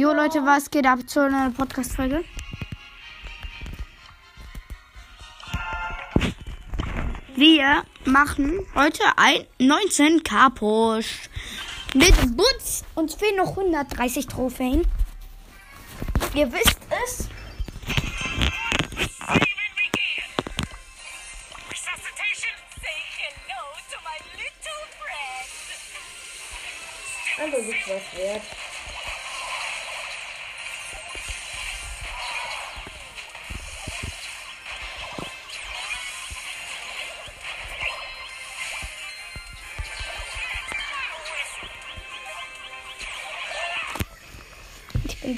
Jo Leute, was geht ab zu einer Podcast-Folge? Wir machen heute ein 19k Push mit Butz. Uns fehlen noch 130 Trophäen. Ihr wisst es. Even begin. Resuscitation. Say hello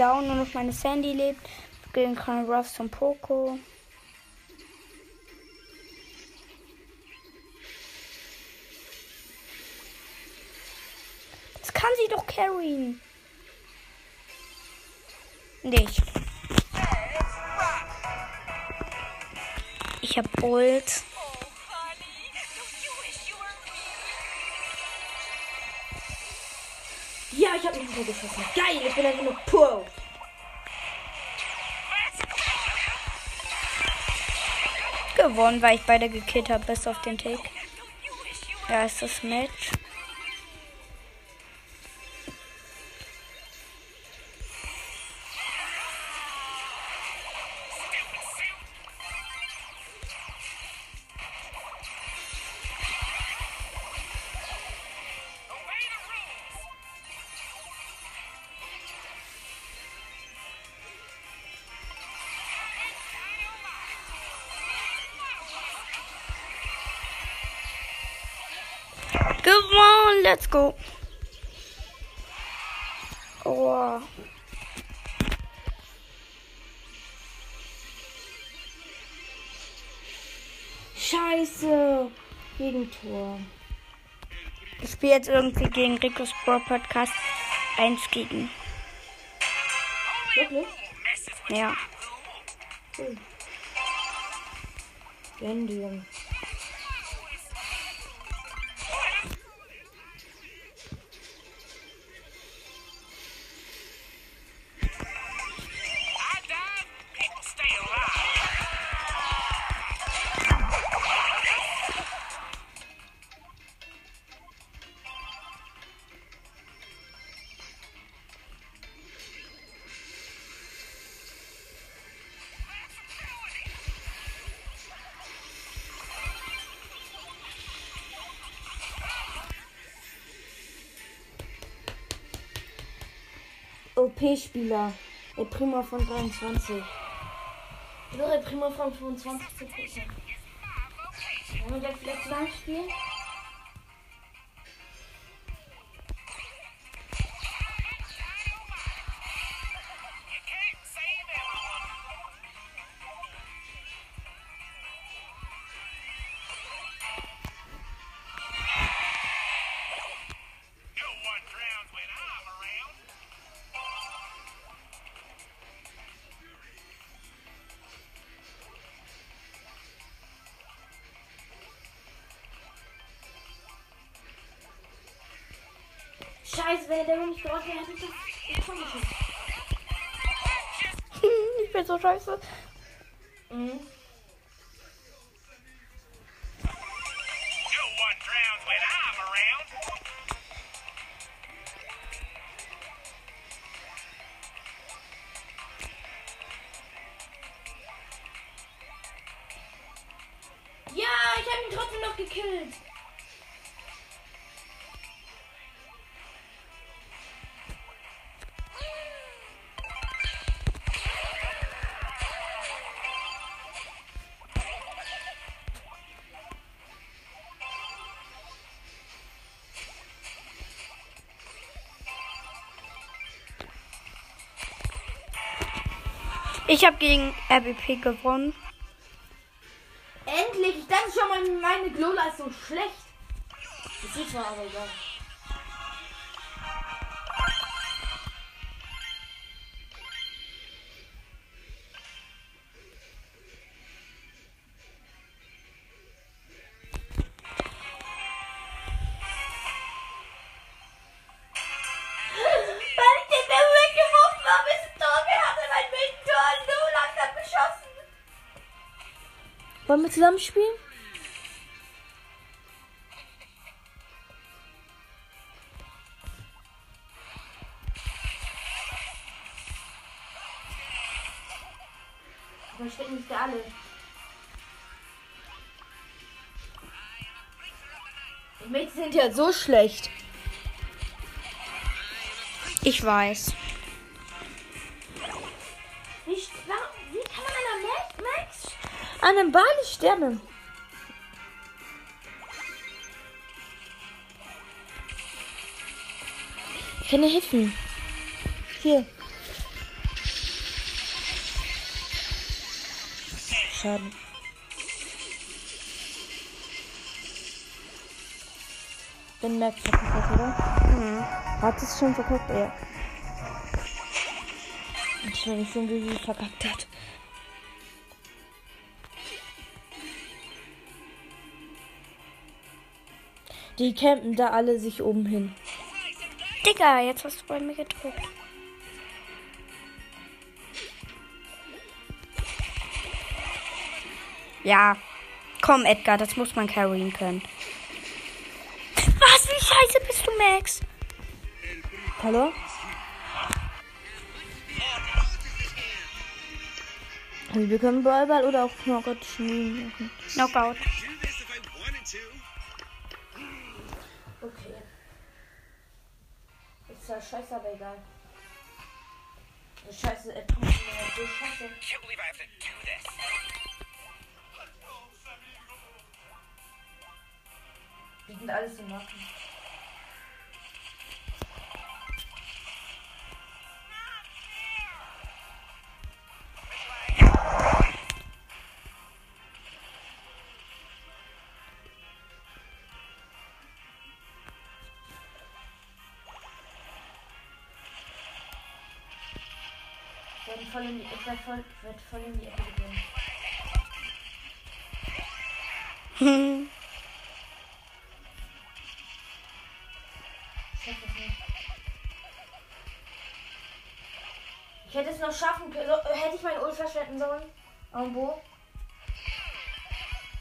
down, nur noch meine Sandy lebt. Gegen Colonel Ruffs und Poco. Das kann sie doch carryen. Nicht. Ich hab Ult. Ich hab mich wieder geschossen. Geil, ich bin einfach nur Pro. Gewonnen, weil ich beide gekillt habe, bis auf den Tick. Da ist das Match. Let's go. Oh. Scheiße. Gegentor. Ich spiele jetzt irgendwie gegen Ricos Pro Podcast 1 gegen. Wirklich? Ja. Gönn dir. OP-Spieler. Der Prima von 23. Nur der Prima von 25 zu Prozent. Wollen wir gleich vielleicht lang spielen? Scheiße, wenn der nicht dort wäre, ich das geschafft. ich bin so scheiße. Mhm. Ich habe gegen RBP gewonnen. Endlich! Ich dachte schon mal, meine Glola ist so schlecht. Das ist zwar aber egal. Zusammen spielen? Verstecken sich da alle. Die Mates sind ja so schlecht. Ich weiß. An einem Ball nicht? Ich kann dir helfen. Hier. Schade. Wenn Max verkackt hat, oder? Mhm. Hat es schon verkackt? Ja. Ich weiß nicht wie sie verkackt hat. Die campen da alle sich oben hin. Digga, jetzt hast du bei mir gedrückt. Ja. Komm, Edgar, das muss man carryen können. Was? Wie scheiße bist du, Max? Hallo? Also wir können Ballball oder auch Knockout machen. Knockout. Aber egal. Scheiße, er tut mir so scheiße. Can't believe I have to do this. Die sind alles im Nacken. Voll in die, ich werd voll, werd voll in die Ecke gehen. Ich. Ich hätte es noch schaffen können. Hätte ich mein Ult verschwenden sollen? Ambo?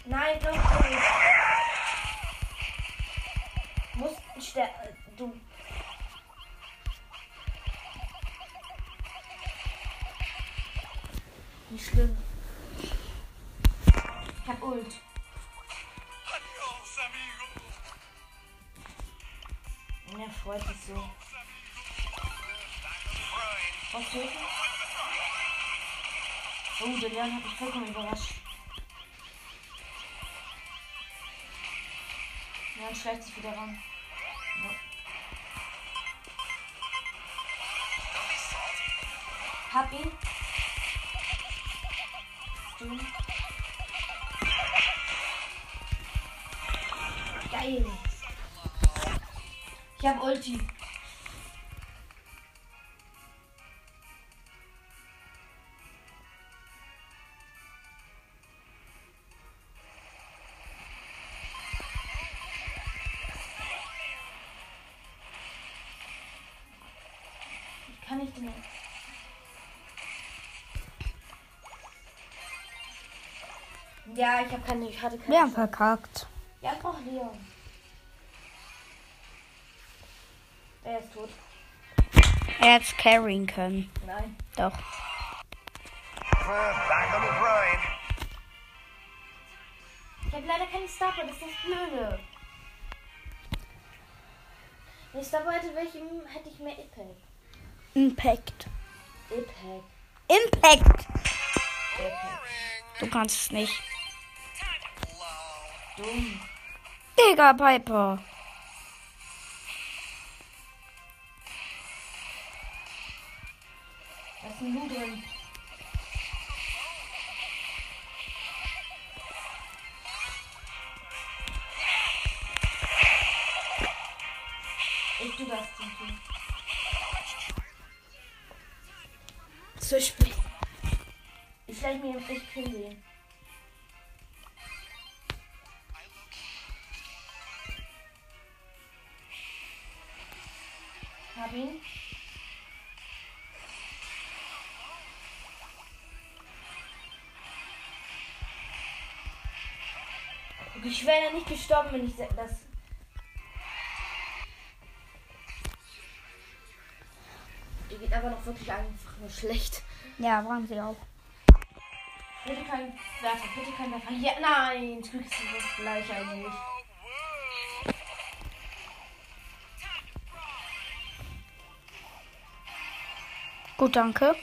Nein, doch nicht. Vollkommen überrascht. Leon schleicht sich wieder ran. Ja. Hab ihn. Stimmt. Geil. Ich hab Ulti. Mehr. Ja, ich habe keine, ich hatte keine. Wir haben verkackt. Ja, braucht Leon. Er ist tot. Er hätte es carryen können. Nein. Doch. Back on the grind. Ich habe leider keinen Starboy, das ist das Blöde. Wenn ich Starboy hätte, welche, hätte ich mehr Impact. Impact. Impact. Impact. Du kannst es nicht. Dumm. Digga, Piper. Ich wäre nicht gestorben, wenn ich das. Die geht aber noch wirklich einfach nur schlecht. Ja, waren sie auch. Bitte kein Werfer, bitte kein Werfer. Ja, nein, Glück ist das gleich eigentlich. Gut, danke.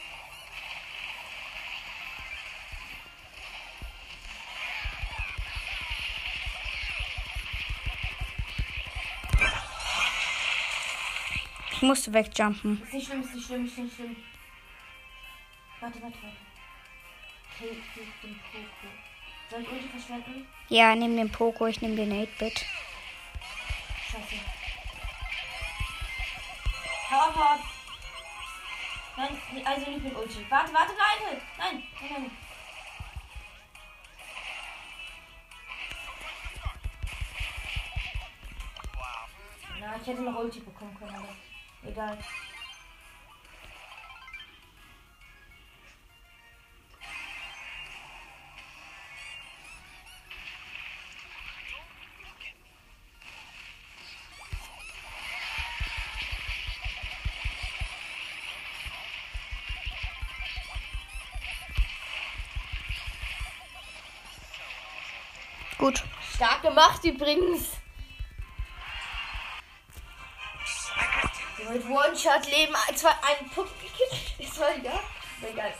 Ich musste wegjumpen. Ist nicht schlimm, ist nicht schlimm, ist nicht schlimm. Warte, warte, warte. Okay, ich den Poco. Soll ich Ulti verschwenden? Ja, nimm den Poco, ich nehme den 8-Bit. Scheiße. Hau ab, hau ab. Nein, also nicht mit Ulti. Warte, warte, nein, nein, nein, nein. Na, ich hätte noch Ulti bekommen können, aber egal. Gut. Stark gemacht übrigens. Mit One-Shot-Leben ein- zwei, Punkt gekillt. Ist voll egal. Egal.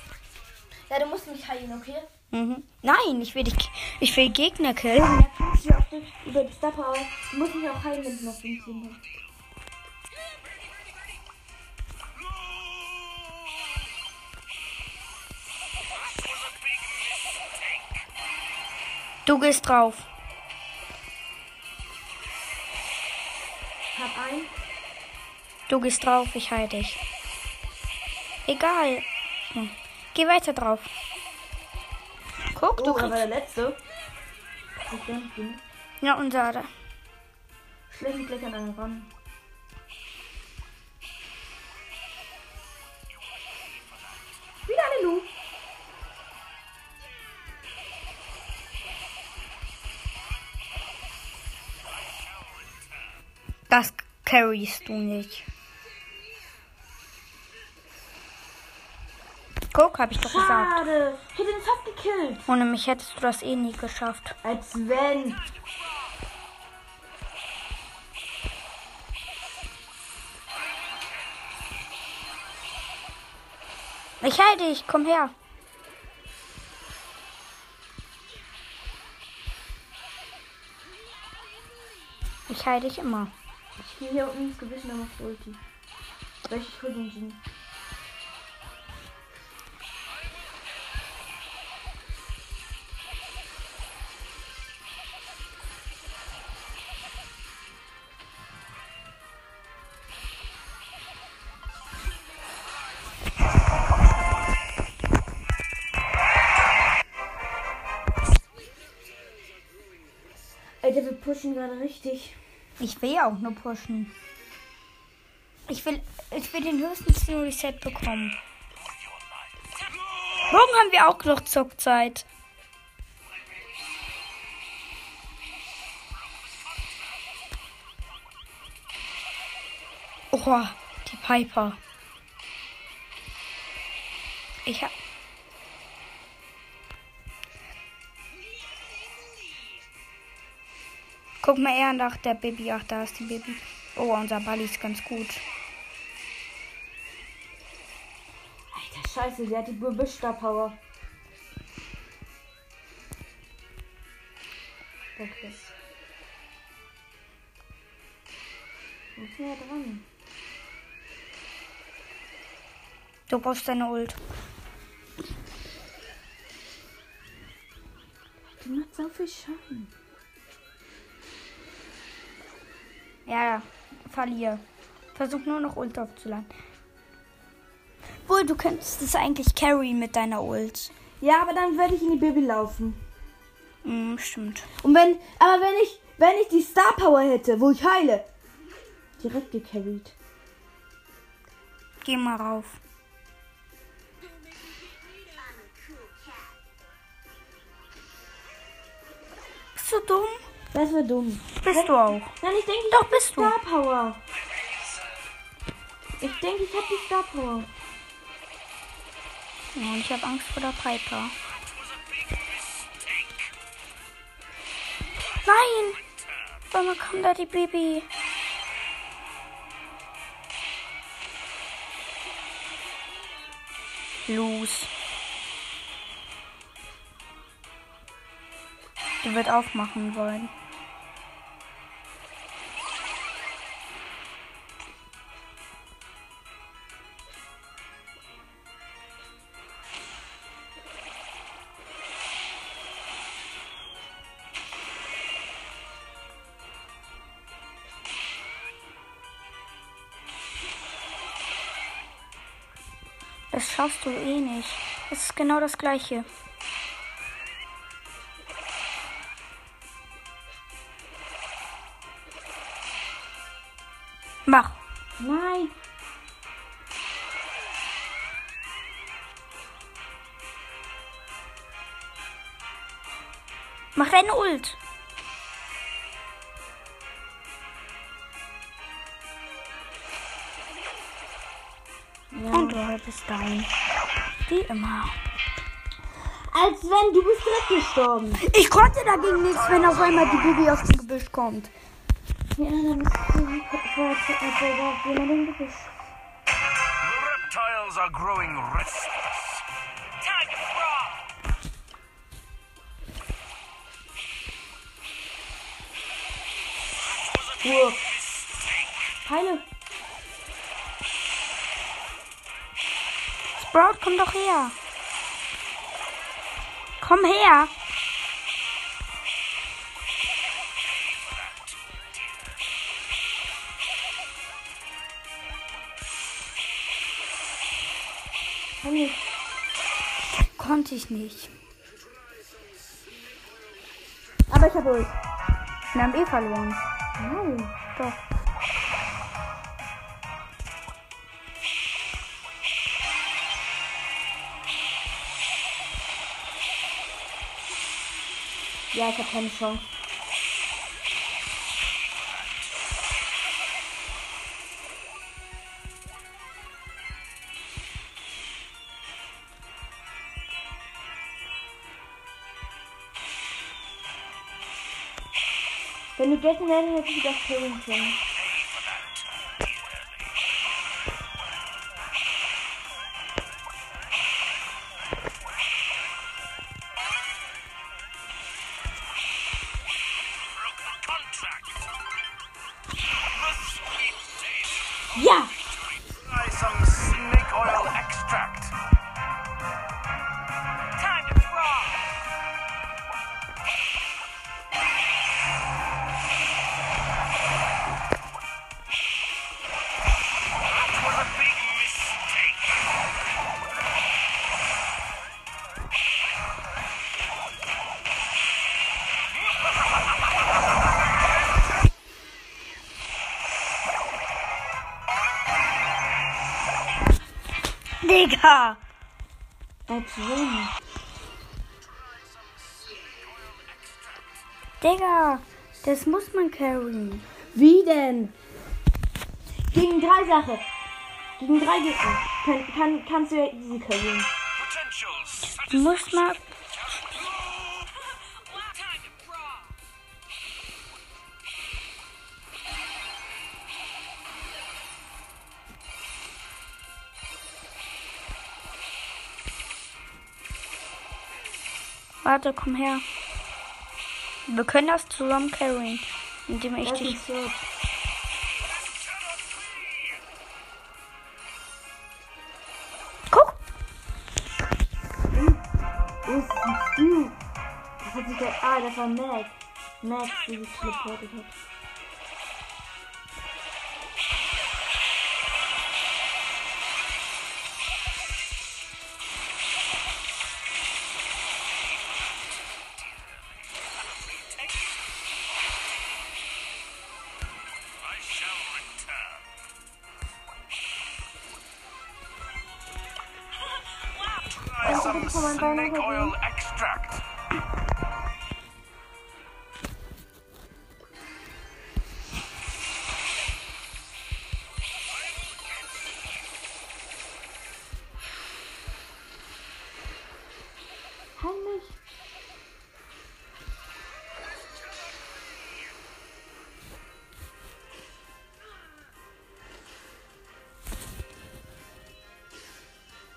Ja, du musst mich heilen, okay? Mhm. Nein, ich will, dich, ich will Gegner killen. Ja, kannst du auf den, über die Star Power. Du musst mich auch heilen, wenn du noch 15 hast. Du gehst drauf. Du gehst drauf, ich heile dich. Egal. Hm. Geh weiter drauf. Guck, du Oh, aber kriegst. der letzte. Ich denke, Ja, unser. da. mich gleich an einen ran. Wieder eine Lu. Das carryst du nicht. Guck, hab ich doch gesagt. Schade. Ich hätte den fast gekillt. Ohne mich hättest du das eh nie geschafft. Als wenn. Ich heile dich, komm her. Ich heile dich immer. Ich gehe hier unten ins Gebüsch und mach Ulti. Soll ich hol den Genie? Pushen gerade richtig. Ich will ja auch nur pushen. Ich will, ich will den höchsten Reset bekommen. Morgen haben wir auch noch Zuckzeit. Oh, die Piper. Ich hab. Guck mal eher nach der Baby. Ach, da ist die Baby. Oh, unser Ball ist ganz gut. Alter, scheiße, sie hat die Gebüsch-Star-Power. Okay. Muss näher dran. Du brauchst deine Ult. Die macht so viel Schaden. Ja, verliere. Versuch nur noch Ult aufzuladen. Wohl, du könntest es eigentlich carry mit deiner Ult. Ja, aber dann werde ich in die Baby laufen. Hm, stimmt. Und wenn, aber wenn ich, wenn ich die Star Power hätte, wo ich heile, direkt gecarried. Geh mal rauf. Bist du dumm? Das wäre dumm. Bist du auch. Nein, ich denke, ich Doch, bist du. Star Power. Ich denke, ich habe die Star Power. Ja, und ich habe Angst vor der Piper. Nein! Warum kommt da die Baby? Los. Die wird aufmachen wollen. Schaffst du eh nicht. Es ist genau das gleiche. Mach. Nein. Mach eine Ult. Und du bist down. Wie immer. Als wenn du bist direkt gestorben. Ich konnte dagegen nichts, wenn auf einmal die Baby aus dem Gebüsch kommt. Ja, dann bist du vorher als er war jemand im Gebüsch. The reptiles are growing restless. Time to crawl. Ruhe. Sprout, komm doch her. Komm her. Konnte ich nicht. Aber ich hab Ult. Wir haben eh verloren. Nein. Doch. Ja, ich hab keine Chance. Wenn du Jason hättest, hätte ich das killen können. Digga. Als wenn. Digga. Das muss man carryen. Wie denn? Gegen drei Sachen. Gegen drei Gegner. Kann, kann, kannst du ja easy. Potentials. Du musst mal. Warte, komm her. Wir können das zusammen carryen. Indem ich Das dich. ist. Guck. Wo ist ein Stu? Das hat sich der. Ah, das war Mac. Max, die sich teleportet hat.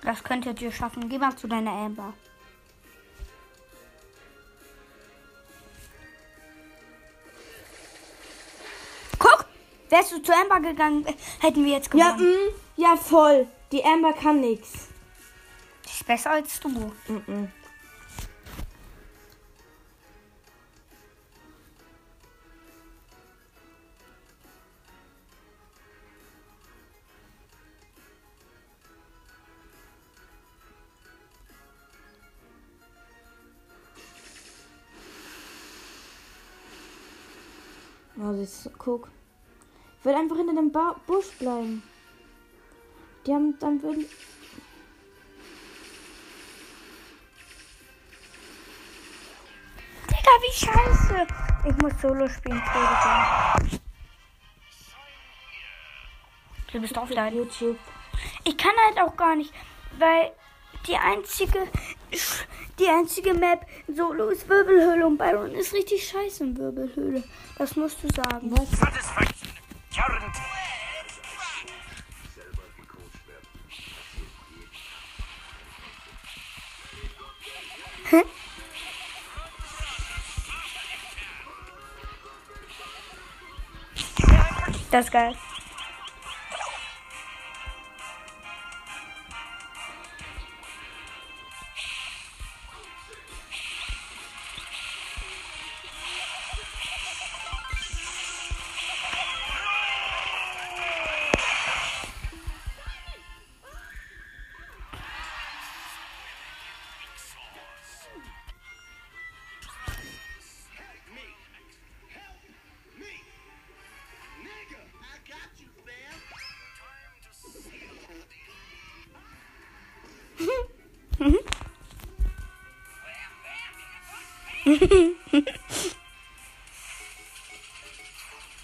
Das könntet ihr schaffen. Geh mal zu deiner Amber. Guck! Wärst du zu Amber gegangen, hätten wir jetzt Ja, gewonnen. mm, ja, voll. Die Amber kann nix. Die ist besser als du. Mm Oh, das ist, guck. Ich will einfach hinter dem ba Busch bleiben. Die haben dann würden. Digga, wie scheiße. Ich muss Solo spielen. Entschuldigung. Du bist offline. YouTube. Ich kann halt auch gar nicht, weil die einzige, die einzige Map in Solo ist Wirbelhöhle und Byron ist richtig scheiße in Wirbelhöhle. Das musst du sagen. Was? Das ist geil.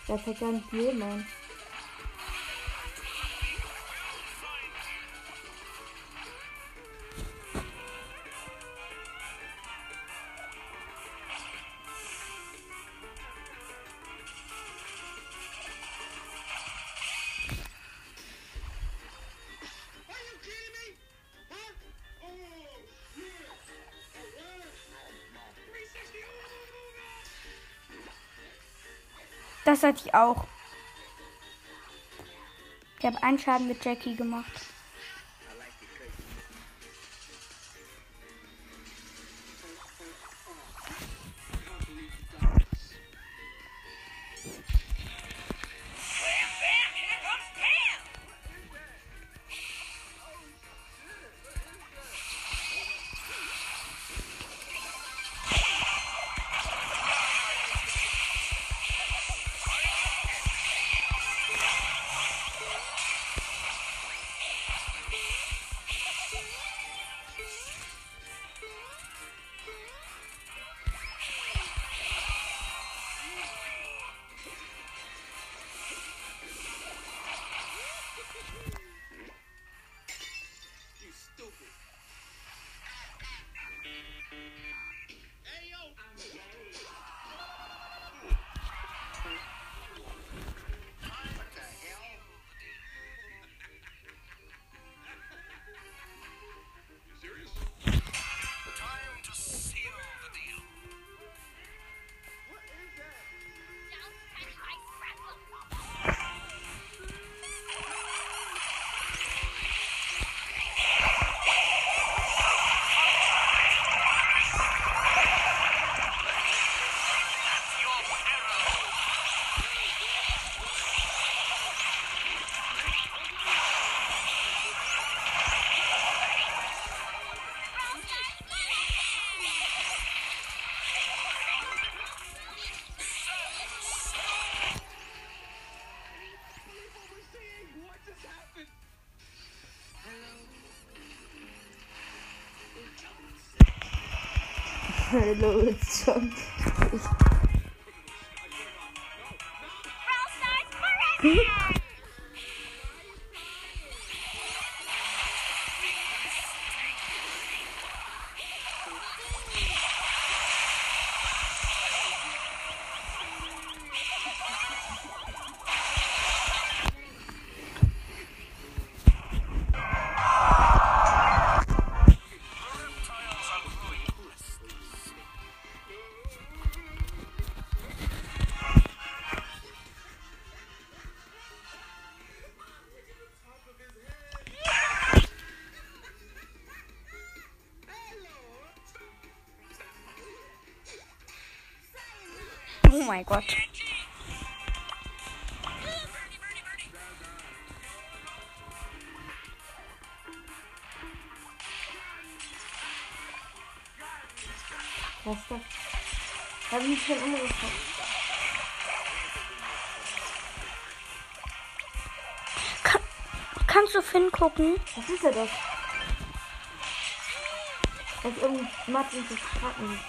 Da fällt gar nicht jemand. Das hatte ich auch. Ich habe einen Schaden mit Jackie gemacht. Hallo, ist mein Gott. Was ist das? Habe ich schon umgebracht? Kannst du Finn gucken? Was ist denn das? Das ist irgendwie matt und zu fragen.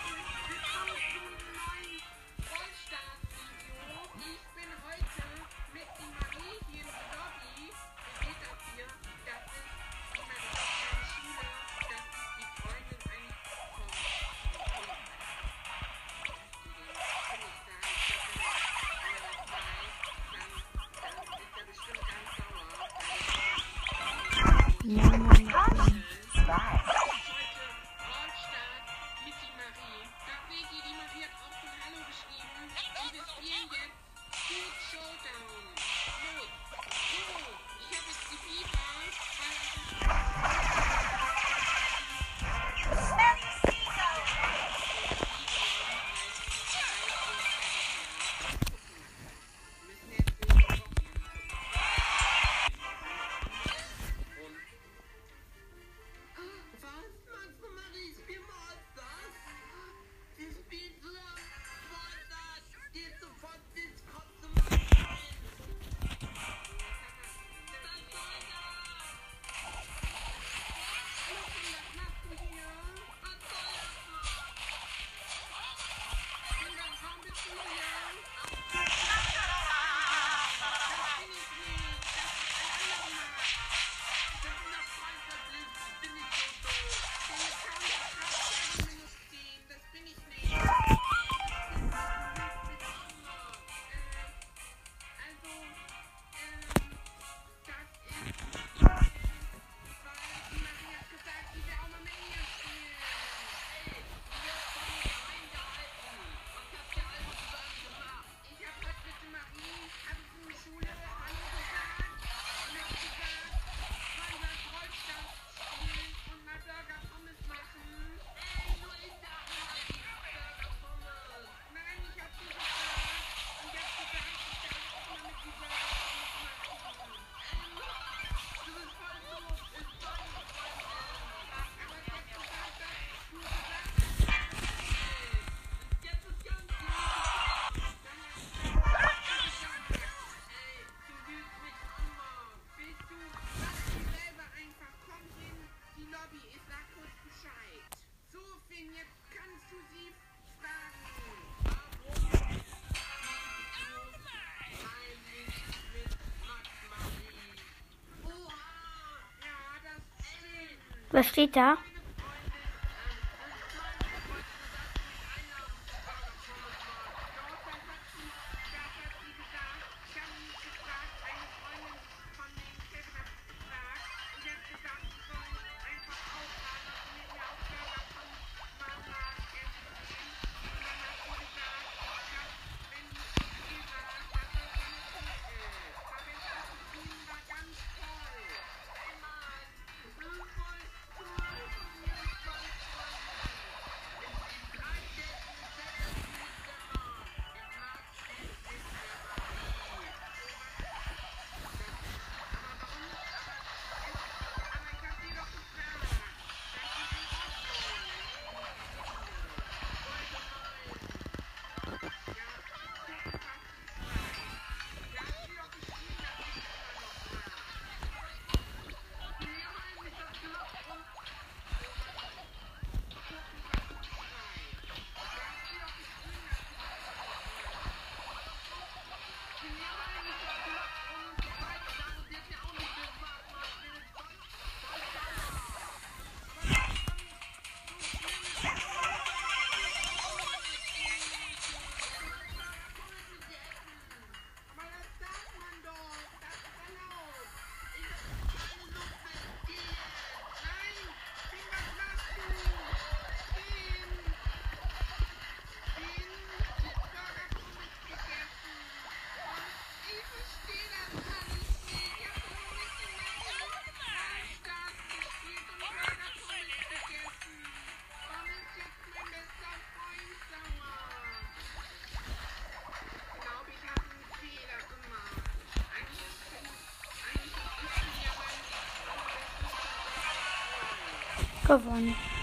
Was steht da? Schon. Gewonnen.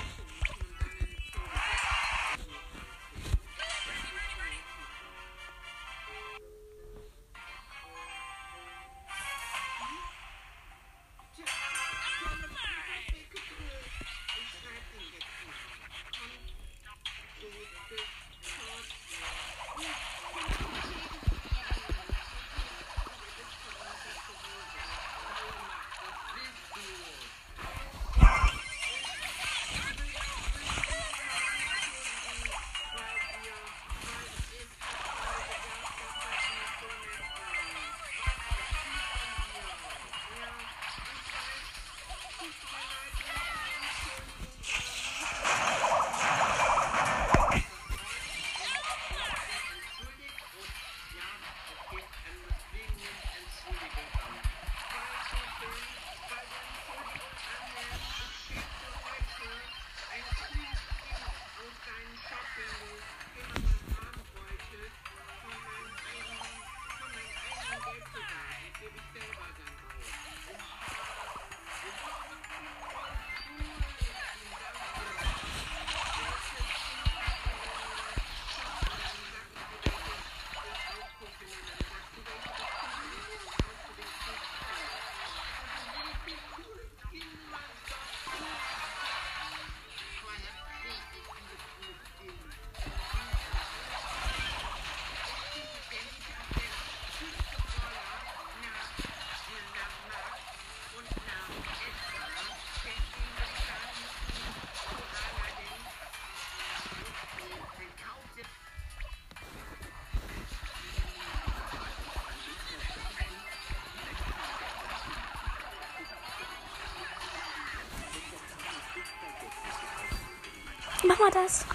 Mach mal das.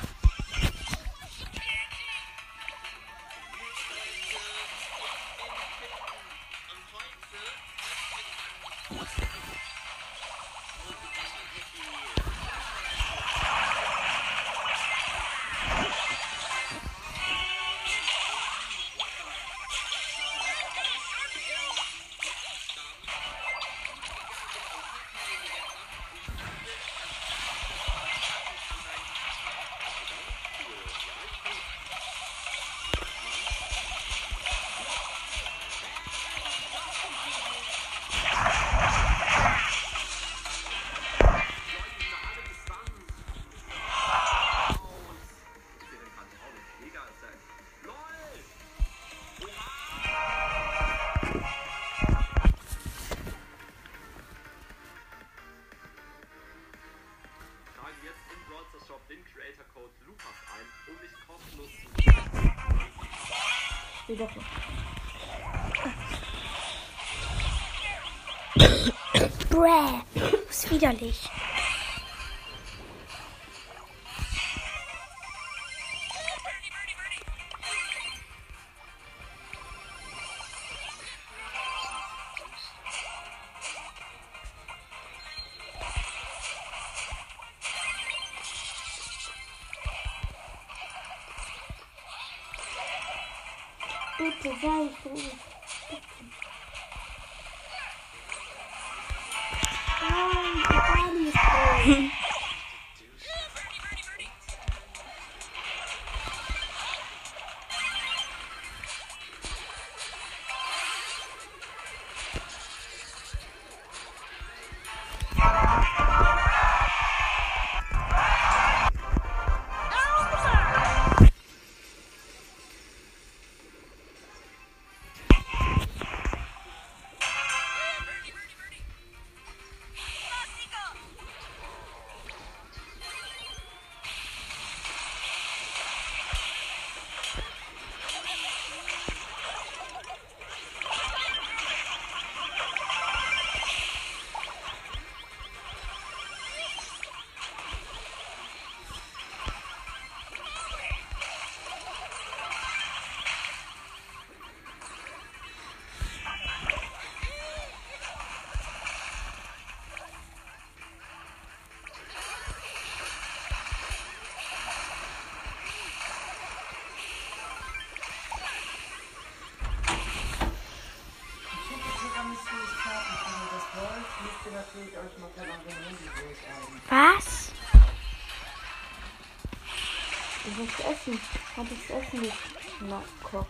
Bräh. Ist widerlich. Was? Du willst essen. Hab das Essen nicht Na, nachgekocht.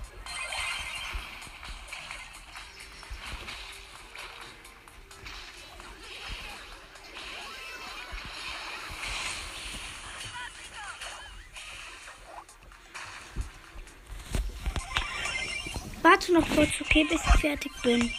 Warte noch kurz, okay, bis ich fertig bin.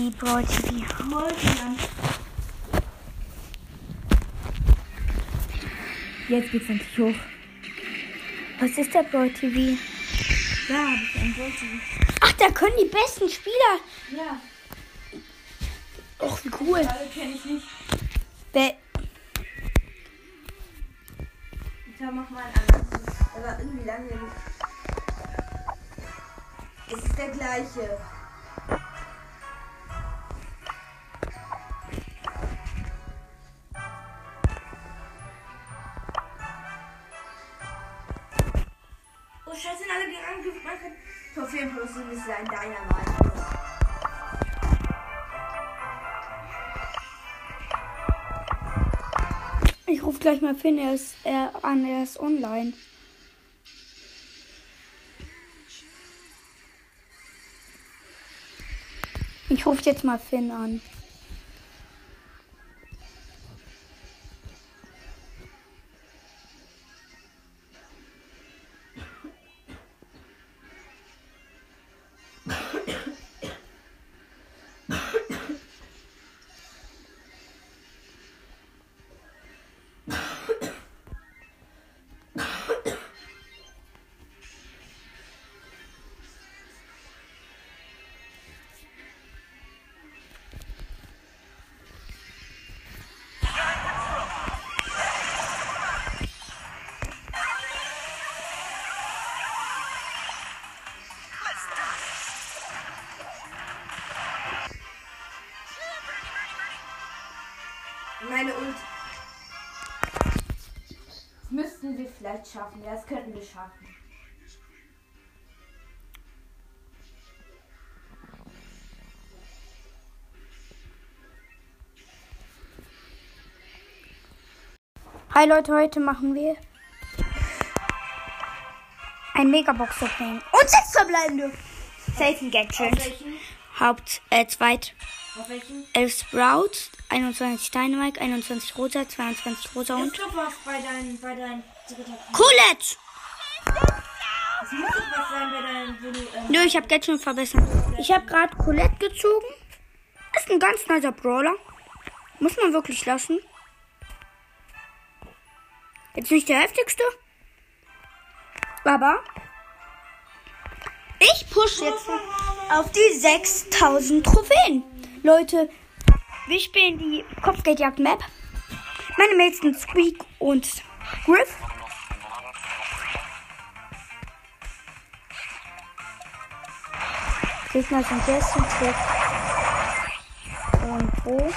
Wie Brawl TV. Jetzt geht's endlich hoch. Was ist der Brawl TV? Da habe ich ein Brawl TV. Ach, da können die besten Spieler. Ja, Och, wie cool. alle kenne ich nicht. Wer, Da mach mal einen anderen. Der war irgendwie langweilig. Es ist der gleiche. Gleich mal Finn er ist, er, an, er ist online. Ich rufe jetzt mal Finn an. Vielleicht schaffen. Ja, das könnten wir schaffen. Hi Leute, heute machen wir ein Megabox Opening und sechs verbleibende Selten Gadget. Haupt, äh, zweit, Auf welchen? 11 Sprouts, 21 Dynamite, 21 Rosa, 22 Rosa Und und doch was bei deinen, bei deinen. Colette! Nö, ich habe Gadget schon verbessert. Ich habe gerade Colette gezogen. Ist ein ganz nicer Brawler. Muss man wirklich lassen. Jetzt nicht der heftigste. Aber ich push jetzt auf die 6000 Trophäen. Leute, wir spielen die Kopfgeldjagd-Map. Meine Mates sind Squeak und Griff. Gegner sind Jesse, Tick und Bo.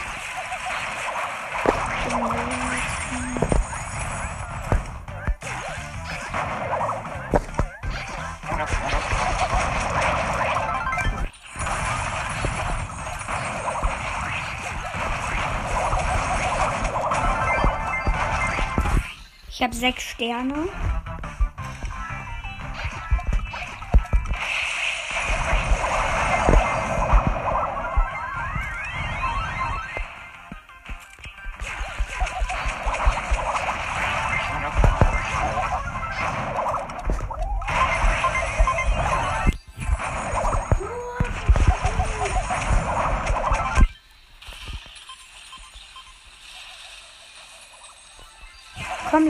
Ich habe sechs Sterne.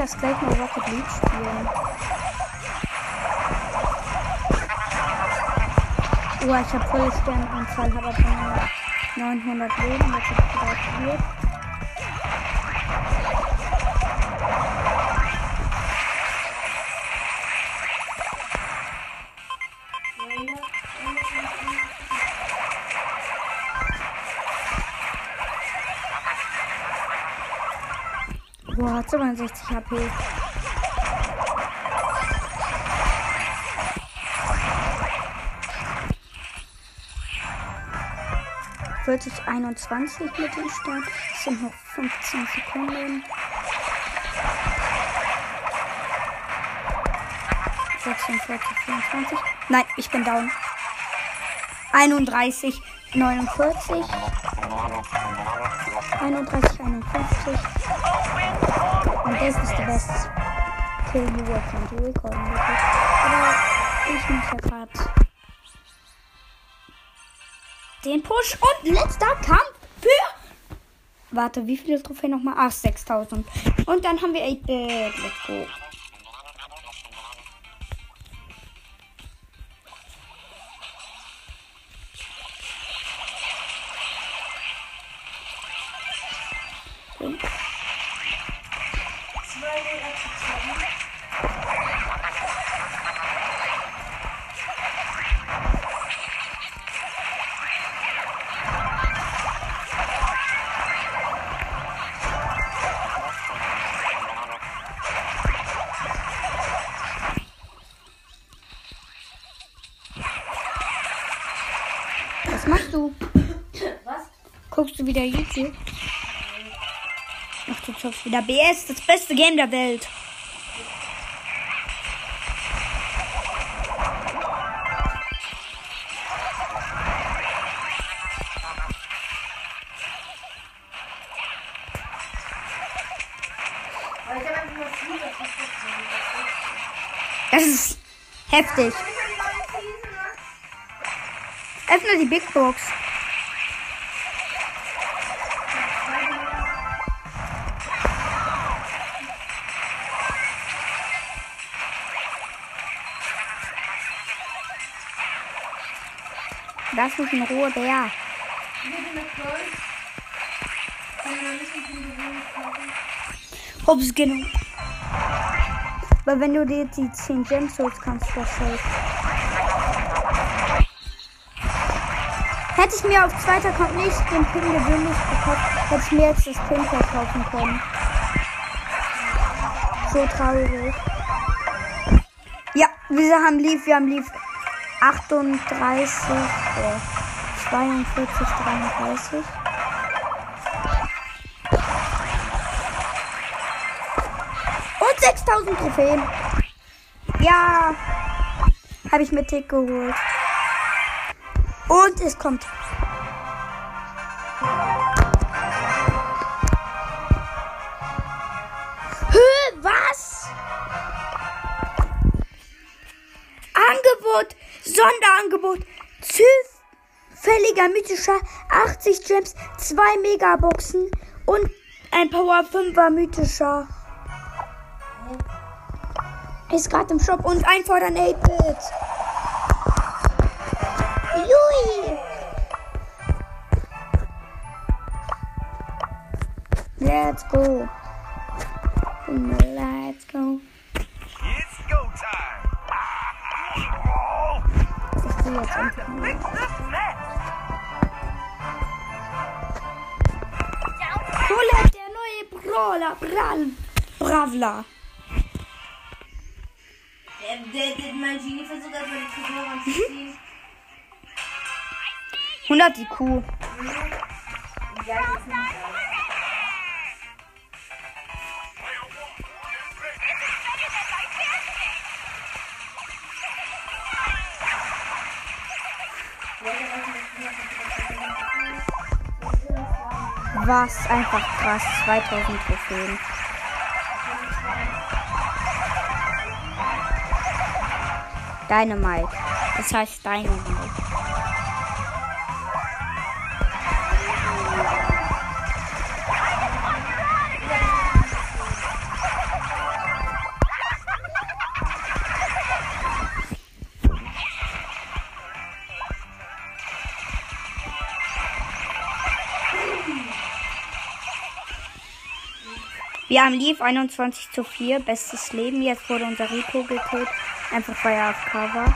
Lass gleich mal Rocket League spielen. Oh, ich habe volle Sternanzahl, habe aber nur 900 Leben. Habe ich wieder aktiviert. 50 HP. Wirklich 21 mit dem Start. Es sind noch 15 Sekunden. 46, 24. Nein, ich bin down. 31, 49. 31, 51. Und das ist der beste Kill you were trying to record. Aber ich muss ja gerade den Push und letzter Kampf für. Warte, wie viele Trophäen nochmal? Ah, 6000. Und dann haben wir 8-Bit. Let's go. Wieder YouTube? Ach, du zockst wieder BS, das beste Game der Welt. Das ist heftig. Öffne die Big Box. Lass mich in Ruhe, Bär. Hops, genau. Weil wenn du dir die 10 Gems holst, kannst du das safe. Hätte ich mir auf zweiter Account nicht den Pin gewöhnlich gekauft, hätte ich mir jetzt das Pin verkaufen können. So traurig. Ja, wir haben lief, wir haben lief 38, äh, 42, 33. Und 6000 Trophäen. Ja, habe ich mir Tick geholt. Und es kommt. Mythischer 80 Gems, 2 Megaboxen und ein Power 5er mythischer. Ist gerade im Shop und einfordern 8-Bit. Jui. Let's go. 100 IQ. Ja, das ist nicht Was einfach krass. 2000 Trophäen. Dynamite. Das heißt Dynamite. Haben Leaf 21 zu 4, bestes Leben. Jetzt wurde unser Rico gekillt. Einfach weil er AFK war.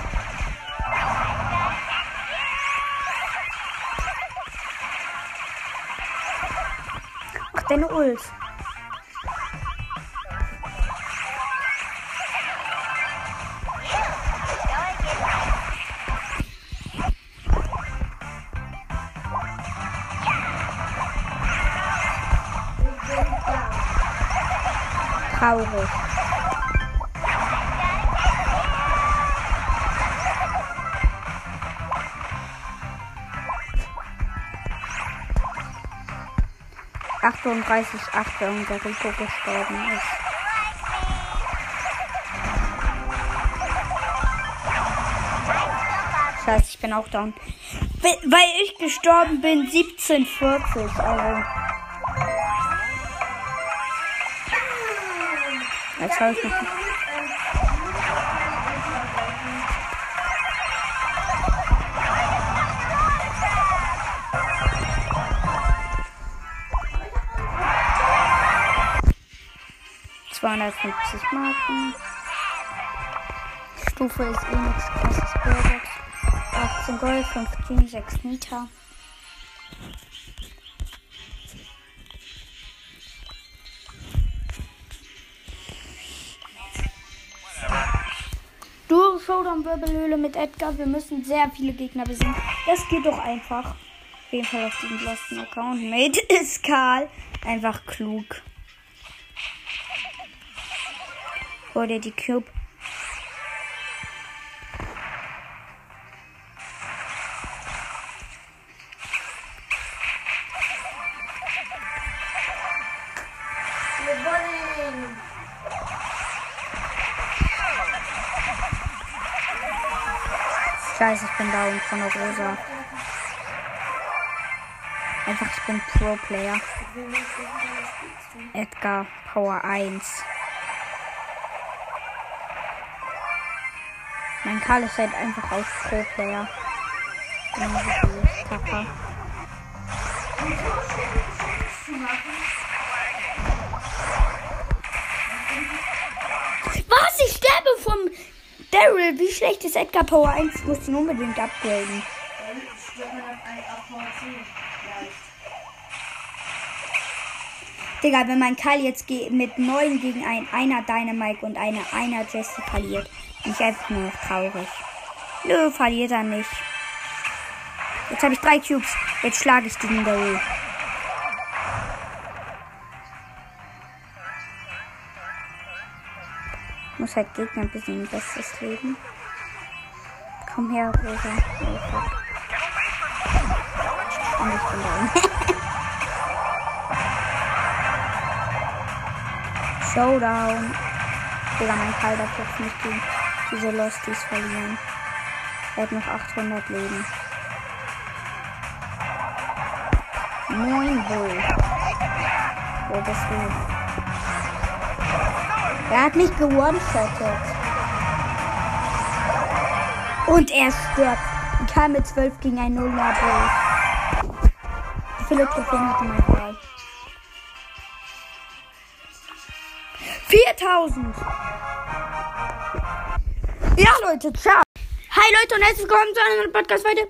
Ach, deine Ult. Traurig. Achtunddreißig acht, weil unser Rico gestorben ist. Scheiße, ich bin auch down. Weil weil ich gestorben bin, 1740. Also. Jetzt habe ich noch. Zweihundertfünfzig Marken. Stufe ist eh nichts krasses. Brawlbox. 18 Gold, 5 Genie, 6 Nita. Du Showdown Wirbelhöhle mit Edgar. Wir müssen sehr viele Gegner besiegen. Das geht doch einfach. Auf jeden Fall auf diesem losten Account. Mate ist Karl. Einfach klug. Dir die Cube. Scheiße, ich bin down von der Rosa. Einfach, ich bin Pro-Player. Edgar, Power 1. Mein Karl ist halt einfach auch Pro-Player. Tapper. Daryl. Wie schlecht ist Edgar Power 1? Ich muss ihn unbedingt upgraden. Digga, wenn mein Karl jetzt mit 9 gegen ein einer Dynamite und eine einer Jessie verliert, bin ich einfach nur noch traurig. Nö, verliert er nicht. Jetzt habe ich drei Cubes. Jetzt schlage ich den Daryl. Muss halt Gegner besiegen, bestes Leben. Komm her, Rosa. Oh, fuck. Und ich bin down. Showdown. Digga, mein Karl darf nicht gegen diese Losties verlieren. Er hat noch 800 Leben. Moin, Bull. Wo bist du? Er hat mich gewone-shottet. Und er stirbt. Ich kann mit 12 gegen ein 0 Bull. Wie viele Trophäen hatte mein Karl? 4000. Ja, Leute, ciao. Hi, Leute, und herzlich willkommen zu einer neuen Podcast-Folge.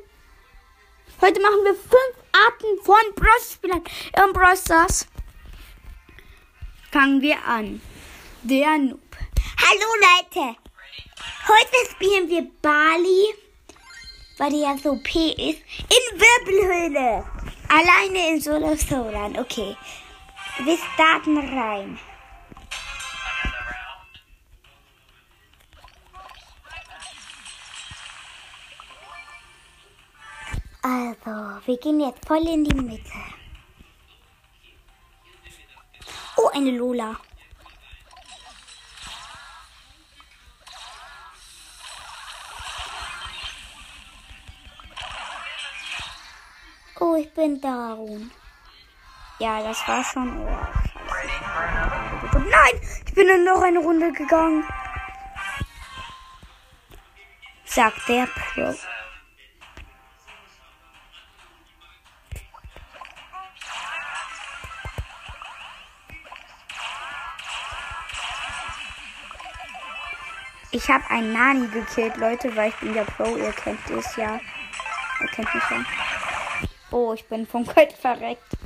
Heute machen wir fünf Arten von Bros-Spielern im Brawl Stars. Fangen wir an. Der Noob. Hallo, Leute. Heute spielen wir Bali, weil die ja so P ist, in Wirbelhöhle. Alleine in Solo Solan. Okay. Wir starten rein. Also, wir gehen jetzt voll in die Mitte. Oh, eine Lola. Ich bin down. Ja, das war schon. Oh. Nein, ich bin in noch eine Runde gegangen. Sagt der Pro. Ich habe einen Nani gekillt, Leute, weil ich bin der Pro. Ihr kennt es ja. Ihr kennt mich ja. Oh, ich bin vom Gold verreckt.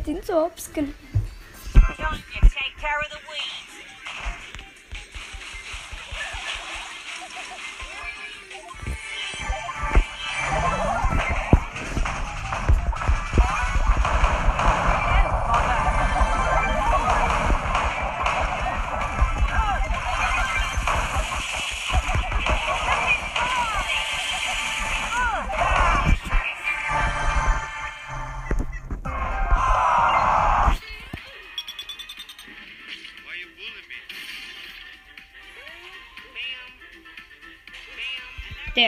Marketing zu hops genommen.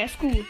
ist gut.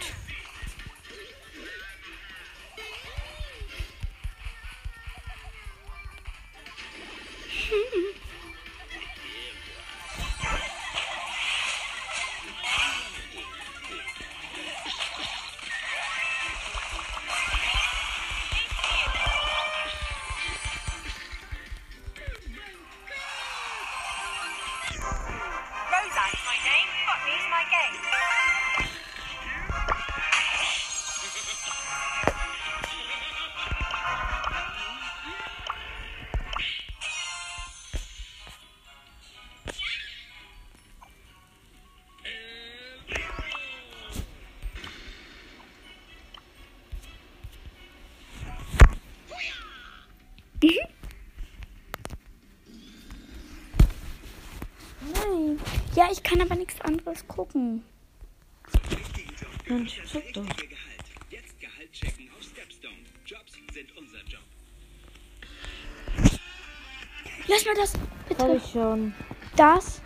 ich kann aber nichts anderes gucken. Mensch, check doch. Lass mal das, bitte. Hab ich schon. Das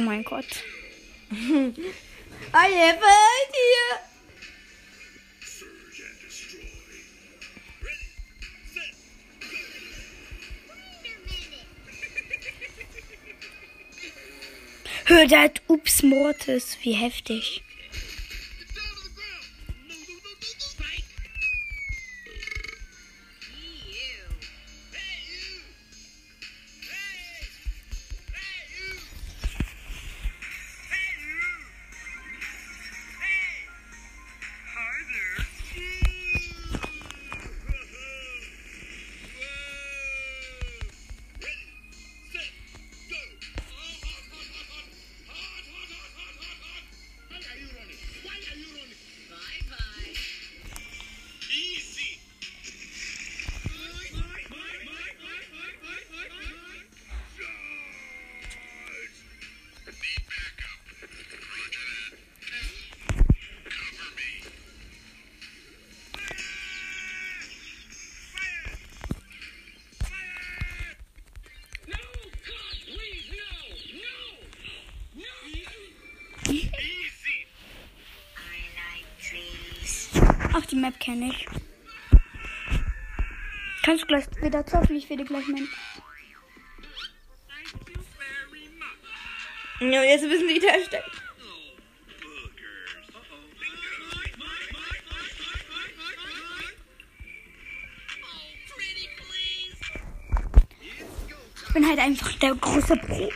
Oh mein Gott. Alle weit hier. Hör, der hat Ups Mortis. Wie heftig. Die Map kenne ich. Kannst du gleich wieder zocken? Ich werde gleich mein. Ja, jetzt müssen die da pretty please. Ich bin halt einfach der große Pro.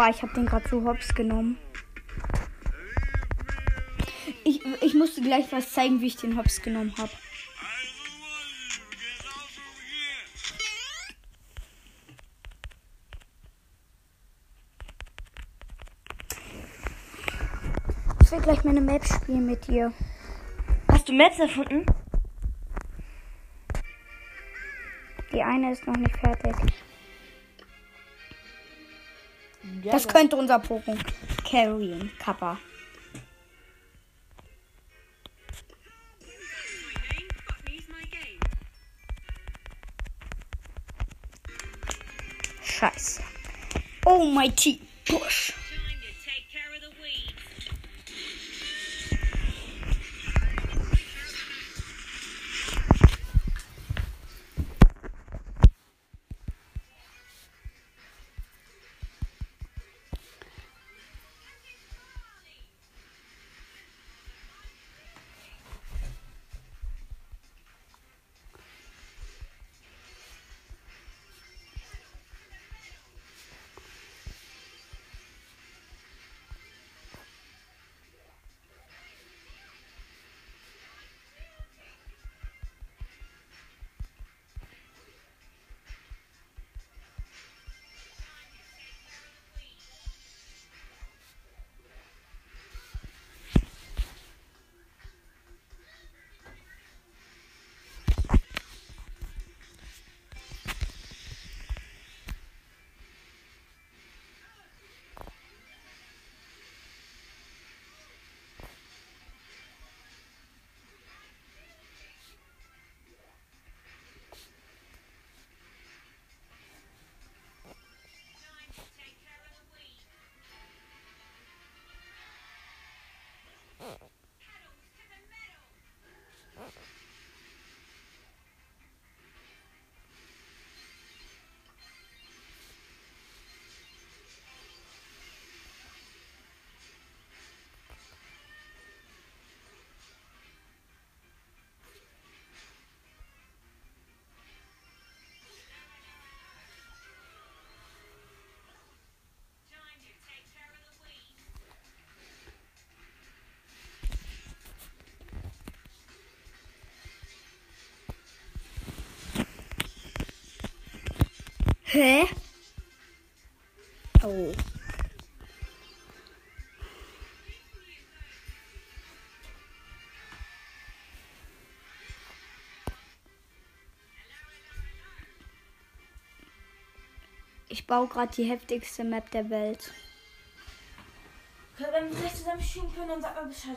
Boah, ich habe den gerade so hops genommen. Ich, ich musste gleich was zeigen, wie ich den hops genommen habe. Ich will gleich meine Map spielen mit dir. Hast du Maps erfunden? Die eine ist noch nicht fertig. Ja, Das könnte unser Pokémon carryen, Kappa. Scheiße. Almighty Push. Hä? Oh. Ich baue gerade die heftigste Map der Welt. Können wir gleich zusammen spielen können, dann sag mal Bescheid.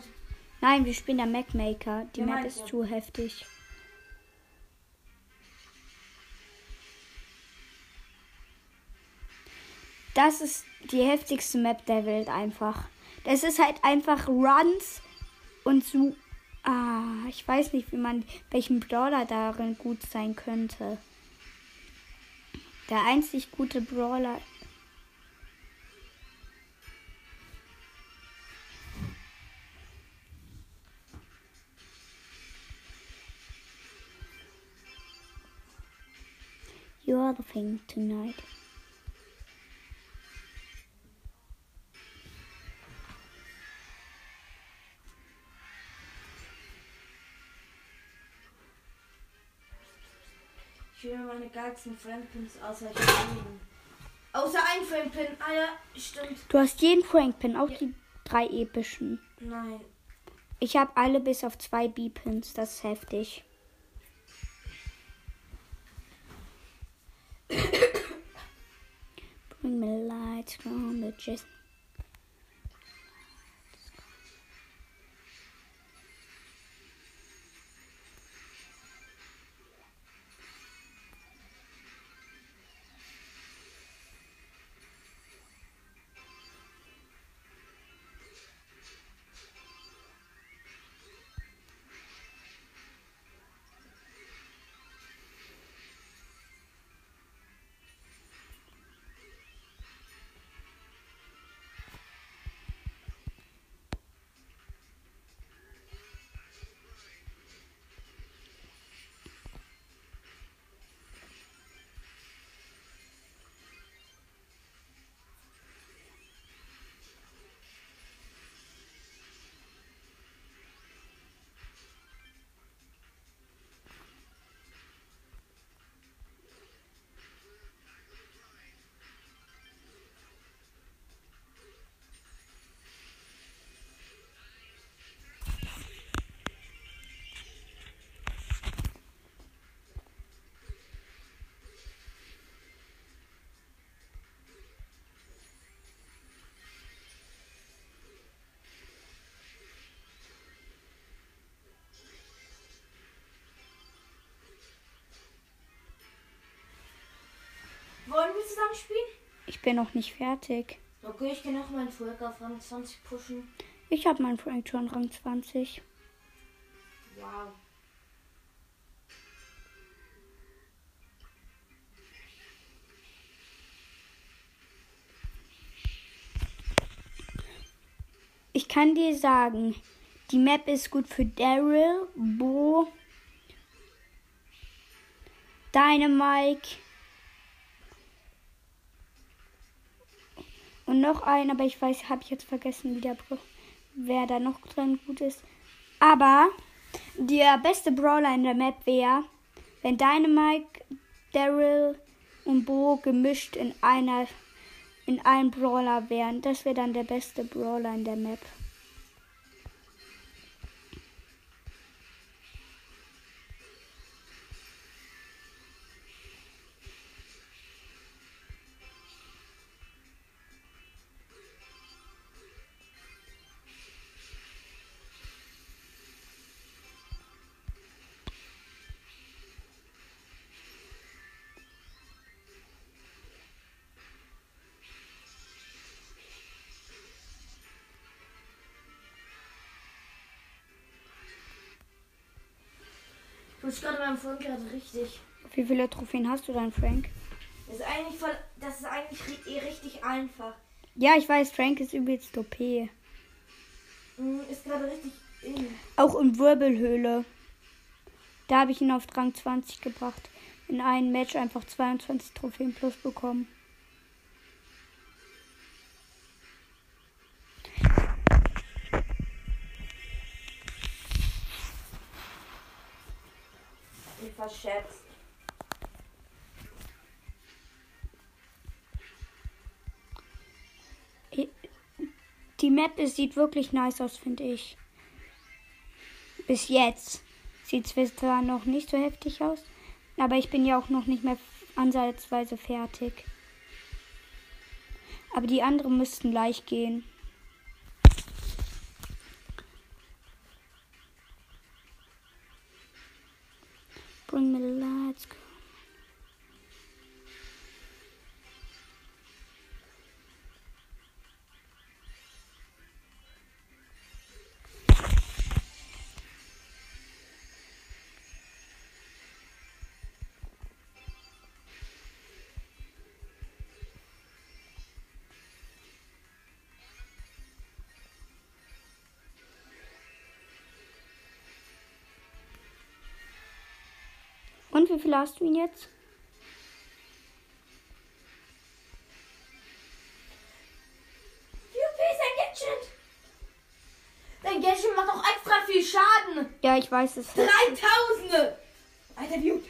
Nein, wir spielen der Map Maker. Die Ja, Map ist ich. zu heftig. Das ist die heftigste Map der Welt einfach. Das ist halt einfach Runs und so. Ah, ich weiß nicht, wie man welchen Brawler darin gut sein könnte. Der einzig gute Brawler. You are the thing tonight. Meine geilsten Friendpins außer ich lieben. Außer ein Friendpin. Ah ja, stimmt. Du hast jeden Frank-Pin, auch die drei epischen. Nein. Ich habe alle bis auf zwei B-Pins. Das ist heftig. Bring me lights from the chest. Bin noch nicht fertig. Okay, ich kann auch meinen Volk auf Rang 20 pushen. Ich habe meinen Frank schon Rang 20. Wow. Ich kann dir sagen, die Map ist gut für Daryl, Bo, Dynamike und noch einen, aber ich weiß, habe ich jetzt vergessen, wie der, wer da noch drin gut ist. Aber der beste Brawler in der Map wäre, wenn Dynamike, Daryl und Bo gemischt in einer in einem Brawler wären. Das wäre dann der beste Brawler in der Map. Meinem Volk gerade richtig. Wie viele Trophäen hast du dann, Frank? Das ist eigentlich voll, das ist eigentlich eh richtig einfach. Ja, ich weiß, Frank ist übelst OP. Mm, Ist gerade richtig in. Auch in Wirbelhöhle. Da habe ich ihn auf Rang 20 gebracht. In einem Match einfach 22 Trophäen plus bekommen. Map ist, sieht wirklich nice aus, finde ich. Bis jetzt. Sieht zwar noch nicht so heftig aus, aber ich bin ja auch noch nicht mehr ansatzweise fertig. Aber die anderen müssten leicht gehen. Wie viel hast du ihn jetzt? Dein Gadget macht auch extra viel Schaden! Ja, ich weiß es. 3000! Alter, wie OP!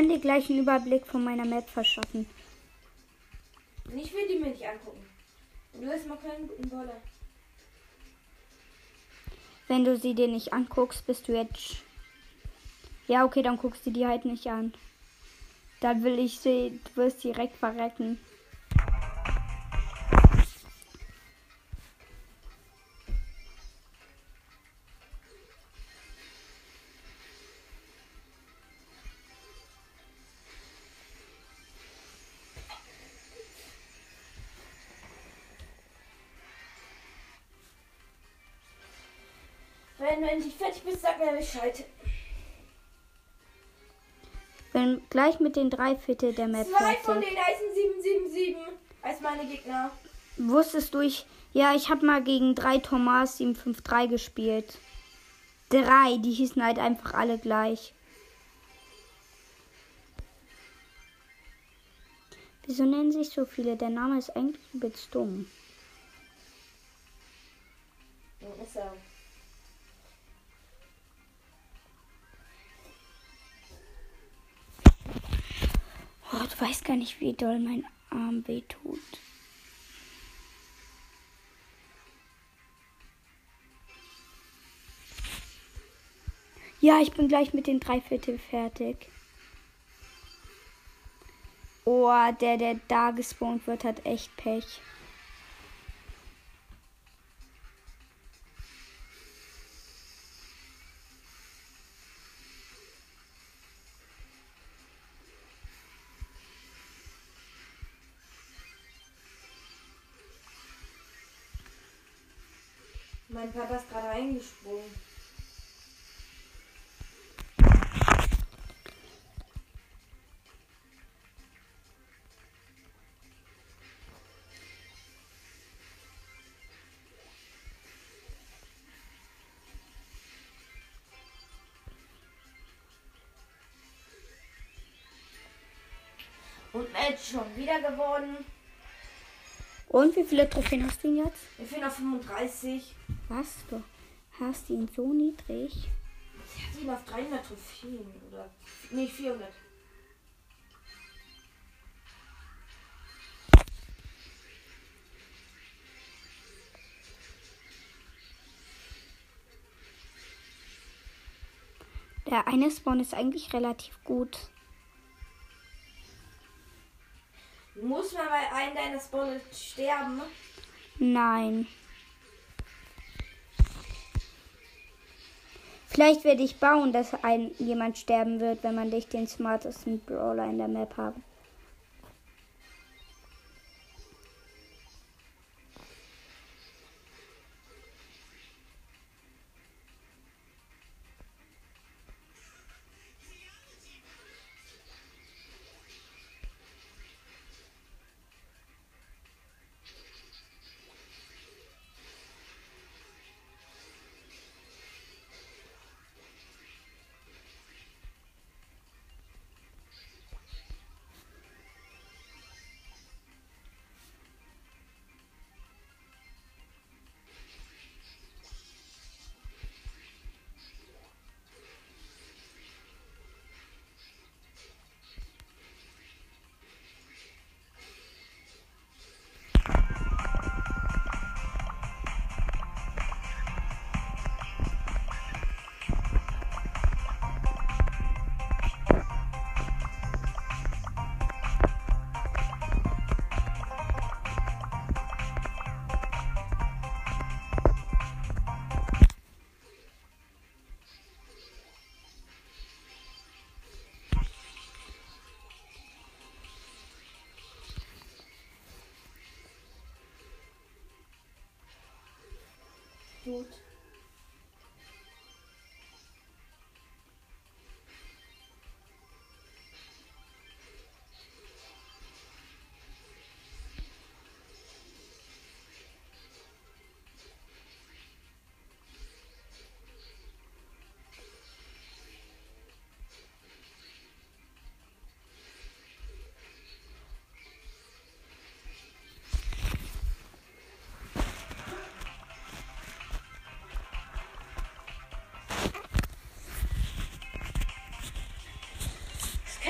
Kann dir gleich einen Überblick von meiner Map verschaffen. Ich will die mir nicht angucken. Und du hast mal keinen guten Baller. Wenn du sie dir nicht anguckst, bist du jetzt. Ja, okay, dann guckst du die halt nicht an. Dann will ich sie, du wirst direkt verrecken. Wenn du endlich fertig bist, sag mir Bescheid. Bin gleich mit den drei Viertel der Map Zwei von denen heißen 777 als meine Gegner. Wusstest du, ich. Ja, ich habe mal gegen drei Thomas 753 gespielt. Drei, die hießen halt einfach alle gleich. Wieso nennen sich so viele? Der Name ist eigentlich übelst dumm. Ja, ist er. Du weißt gar nicht, wie doll mein Arm wehtut. Ja, ich bin gleich mit den drei Viertel fertig. Oh, der, der da gespawnt wird, hat echt Pech. Mein Papa ist gerade eingesprungen. Und Match schon wieder gewonnen. Und wie viele Trophäen hast du jetzt? Wir fehlen auf 35. Was? Du hast ihn so niedrig. Ich hatte ihn auf 300 Trophäen. Oder. Nee, 400. Der eine Spawn ist eigentlich relativ gut. Muss man bei einem deiner Spawner sterben? Nein. Vielleicht werde ich bauen, dass ein jemand sterben wird, wenn man nicht den smartesten Brawler in der Map hat.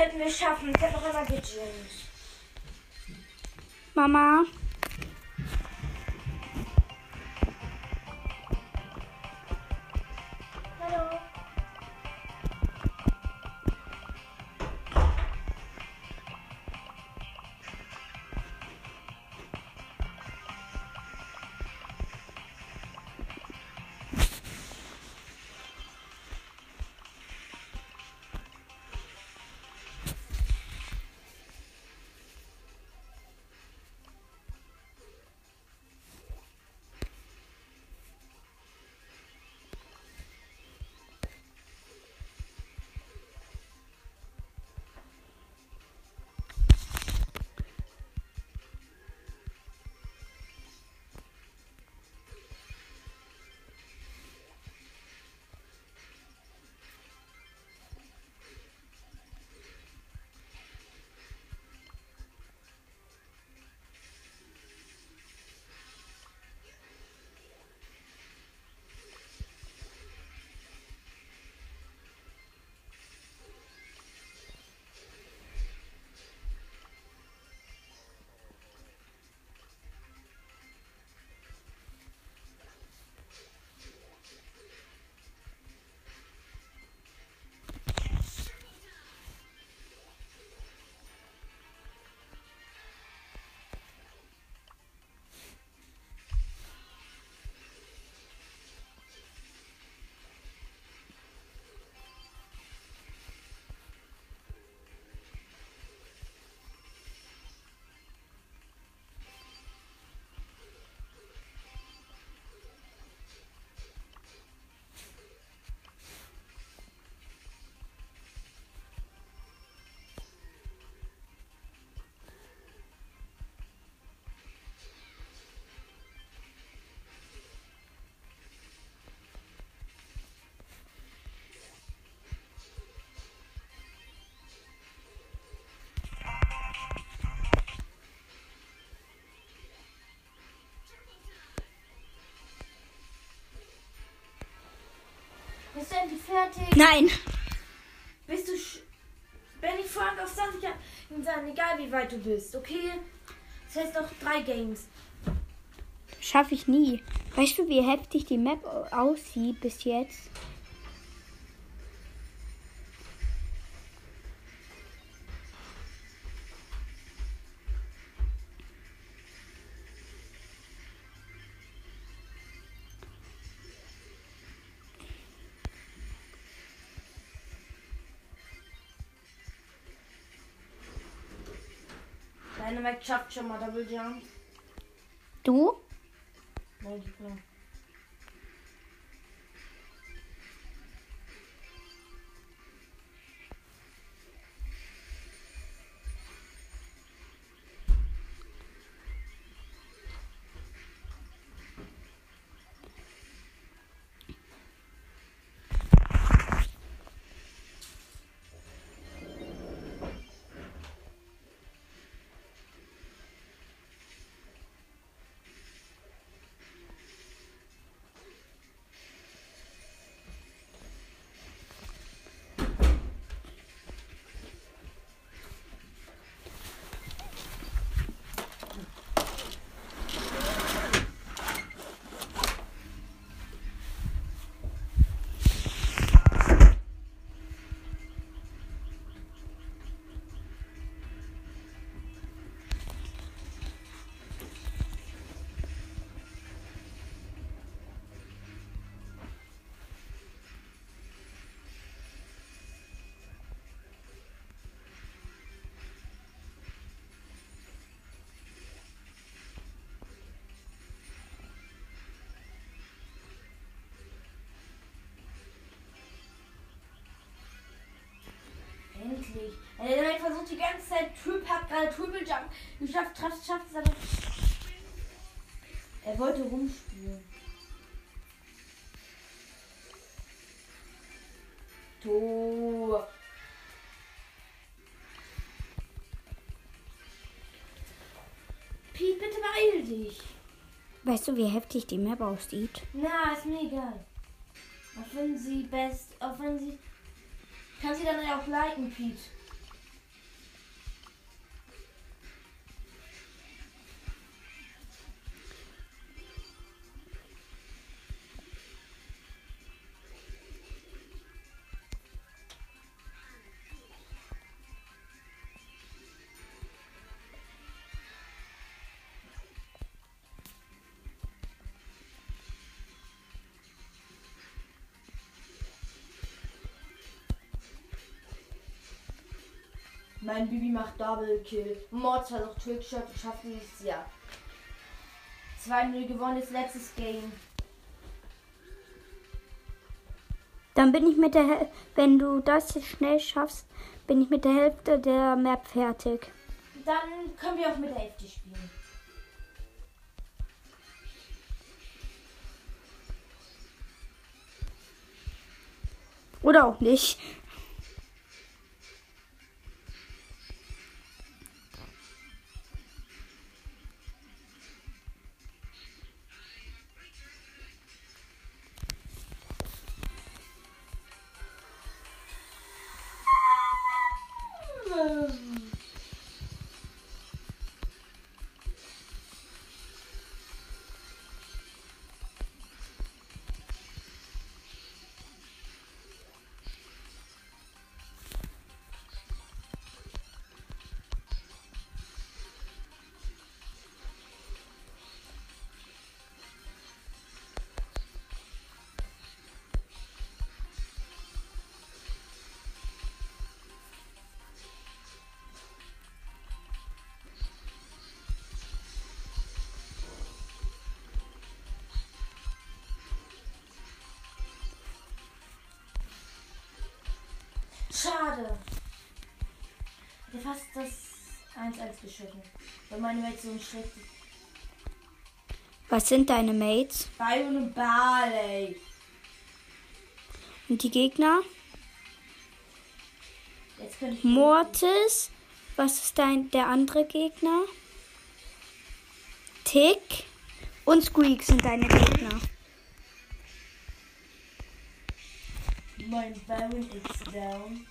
Könnten wir schaffen. Ich hab noch einmal gejinkt. Mama. Fertig? Nein. Bist du. Sch Wenn ich Frank auf 20 Jahre sein, egal wie weit du bist, okay? Das heißt noch drei Games. Schaffe ich nie. Weißt du, wie heftig die Map aussieht bis jetzt? Deine Mac schafft schon mal Double Jump. Du? Multiple. Gerade Triple Jump geschafft, schafft, schafft es aber. Er wollte rumspielen. Tor. Piet, bitte beeil dich. Weißt du, wie heftig die Map aussieht? Na, ist mir egal. Auch wenn sie best, auch wenn sie. Kann sie dann auch liken, Pete. Mein Bibi macht Double Kill. Mords versucht Trickshot, schafft es ja. 2-0 gewonnen, ist letztes Game. Dann bin ich mit der Häl wenn du das jetzt schnell schaffst, bin ich mit der Hälfte der Map fertig. Dann können wir auch mit der Hälfte spielen. Oder auch nicht. Schade. 1-1 geschüttelt. Weil meine Welt so ein schlechtes. Was sind deine Mates? Byron und Barley. Und die Gegner? Mortis. Was ist dein der andere Gegner? Tick und Squeak sind deine Gegner. Mein Byron ist down.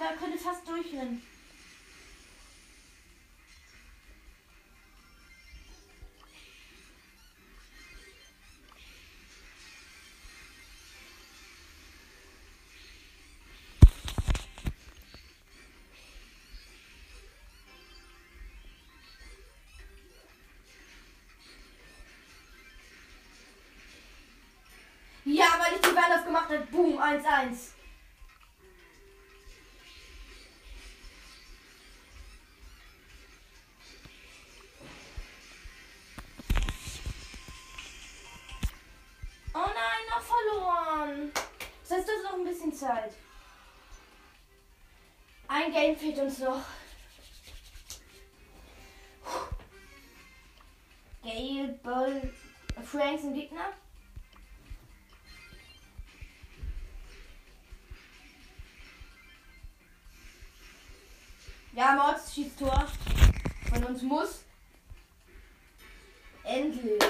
Hätte- könnte fast durchrennen. Verloren. Das heißt, das ist noch ein bisschen Zeit. Ein Game fehlt uns noch. Gale, Bull, Franks ein Gegner. Ja, Mords schießt Tor. Von uns muss. Endlich.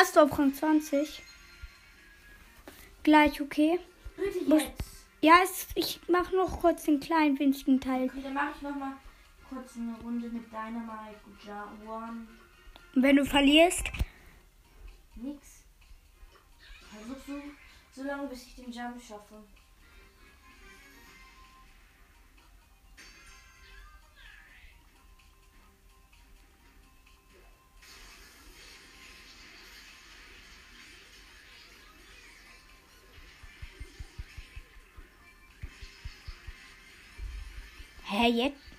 Hast du auf Rang 20? Gleich, okay? Bitte jetzt. Ja, es, ich mache noch kurz den kleinen winzigen Teil. Okay, dann mache ich noch mal kurz eine Runde mit Dynamite. Ja, one. Und wenn du verlierst, Nix. Versuch so, so lange, bis ich den Jump schaffe. Hä, jetzt?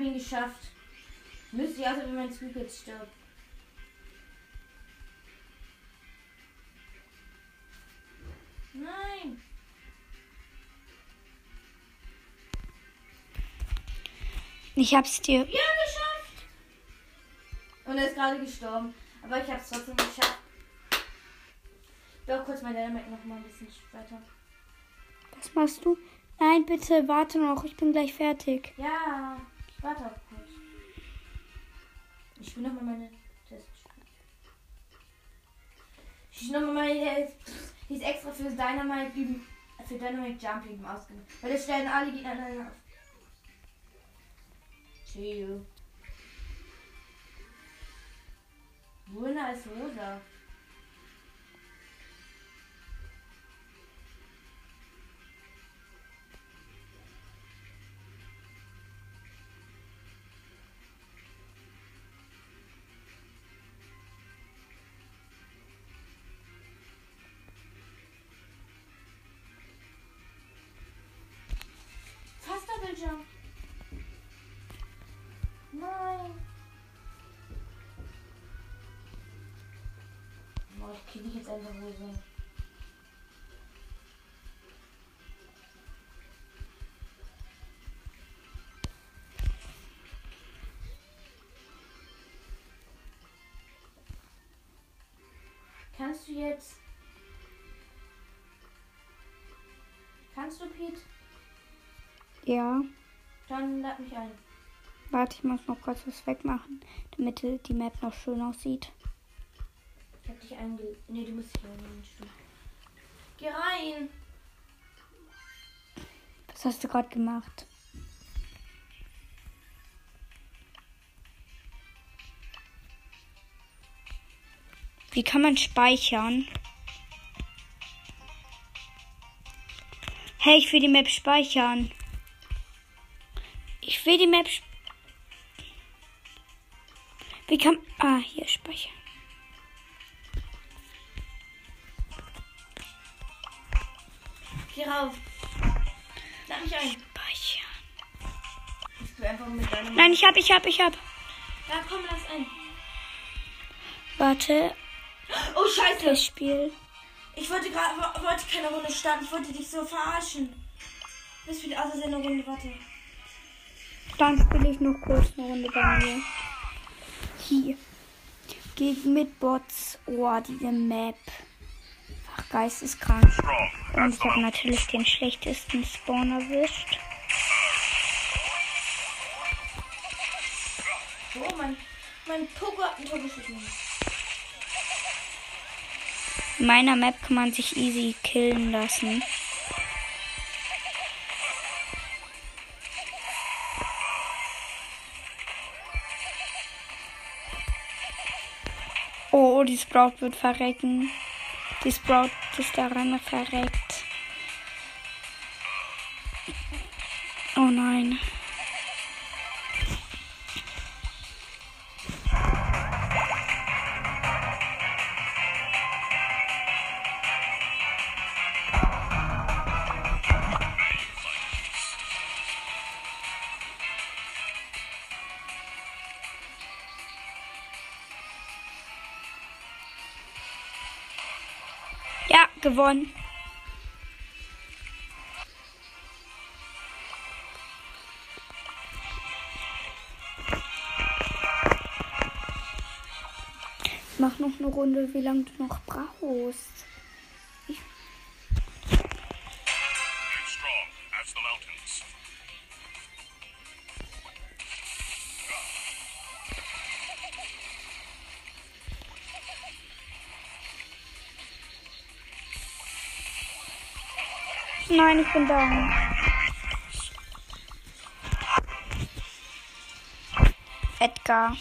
habe ihn geschafft. Müsste ich also, wenn mein Squeak jetzt stirbt. Nein! Ich hab's dir. Ja, geschafft! Und er ist gerade gestorben. Aber ich hab's trotzdem geschafft. Doch kurz mein Dynamite noch mal ein bisschen weiter. Was machst du? Nein, bitte, warte noch. Ich bin gleich fertig. Ja warte auch kurz. Ich will noch mal meine Tests. Ich will noch mal meine. Die ist extra für Dynamite üben. Für Dynamite Jump üben ausgemacht. Weil das stellen alle Gegner auf. Chill. Grüner ist rosa. Jump. Nein. Boah, ich krieg dich jetzt einfach wohl so. Kannst du jetzt. Kannst du, Pete? Ja. Dann lad mich ein. Warte, ich muss noch kurz was wegmachen, damit die Map noch schön aussieht. Ich hab dich einge... Nee, du musst dich stimmt. Geh rein! Was hast du gerade gemacht? Wie kann man speichern? Hey, ich will die Map speichern. Ich will die Map. Wie kann. Ah, hier speichern. Geh rauf! Lad mich ein! Speichern. Nein, ich hab, ich hab, ich hab. Ja, komm, lass ein. Warte, Oh, scheiße! das Spiel. Ich wollte gerade... wollte keine Runde starten. Ich wollte dich so verarschen. Das spielt außer eine Runde, warte. Dann spiele ich noch kurz eine Runde bei mir. Hier. Gegen mit Bots. Oh, diese Map. Ach, geisteskrank. Und ich habe natürlich den schlechtesten Spawn erwischt. Oh, mein... Mein Pogo hat ein Tor geschossen. In meiner Map kann man sich easy killen lassen. Oh, die Sprout wird verrecken. Die Sprout ist daran verreckt. Oh nein. Gewonnen. Mach noch eine Runde, wie lange du noch brauchst. Nein, ich bin down. Edgar.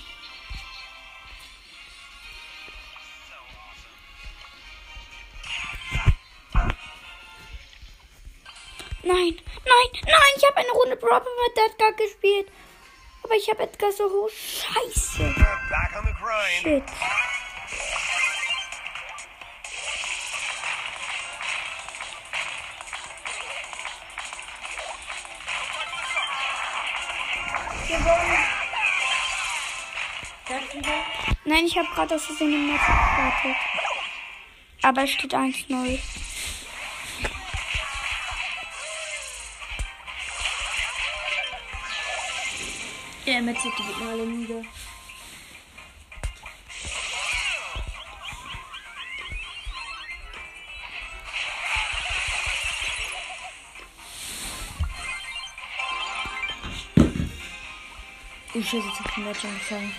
Nein, nein, nein, ich habe eine Runde Brawl mit Edgar gespielt. Aber ich habe Edgar so hoch. Scheiße. Shit. Nein, ich habe gerade aus Versehen im Netz gestartet. Aber es steht 1-0. Ja, mit die wird mal müde. Ich schieße jetzt auf den Legend-Song.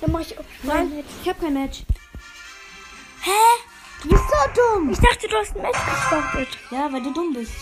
Dann mach ich. Nein, ich hab kein Match. Hä? Du bist so dumm. Ich dachte, du hast ein Match gestartet. Ja, weil du dumm bist.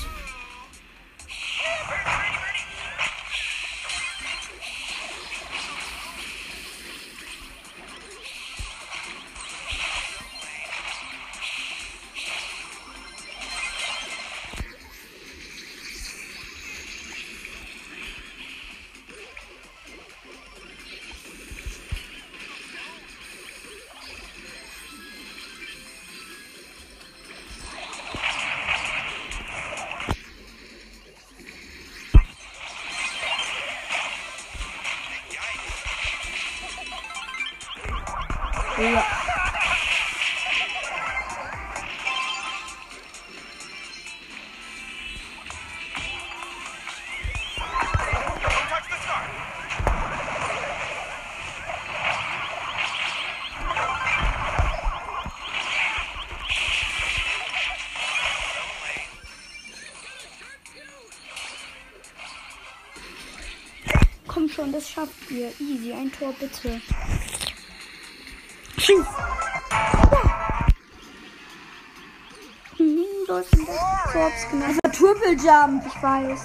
Schafft ihr. Easy, ein Tor bitte. Schieß. Ja. Hm, du hast ein Korps gemacht. Das war Triple Jump. Ich weiß.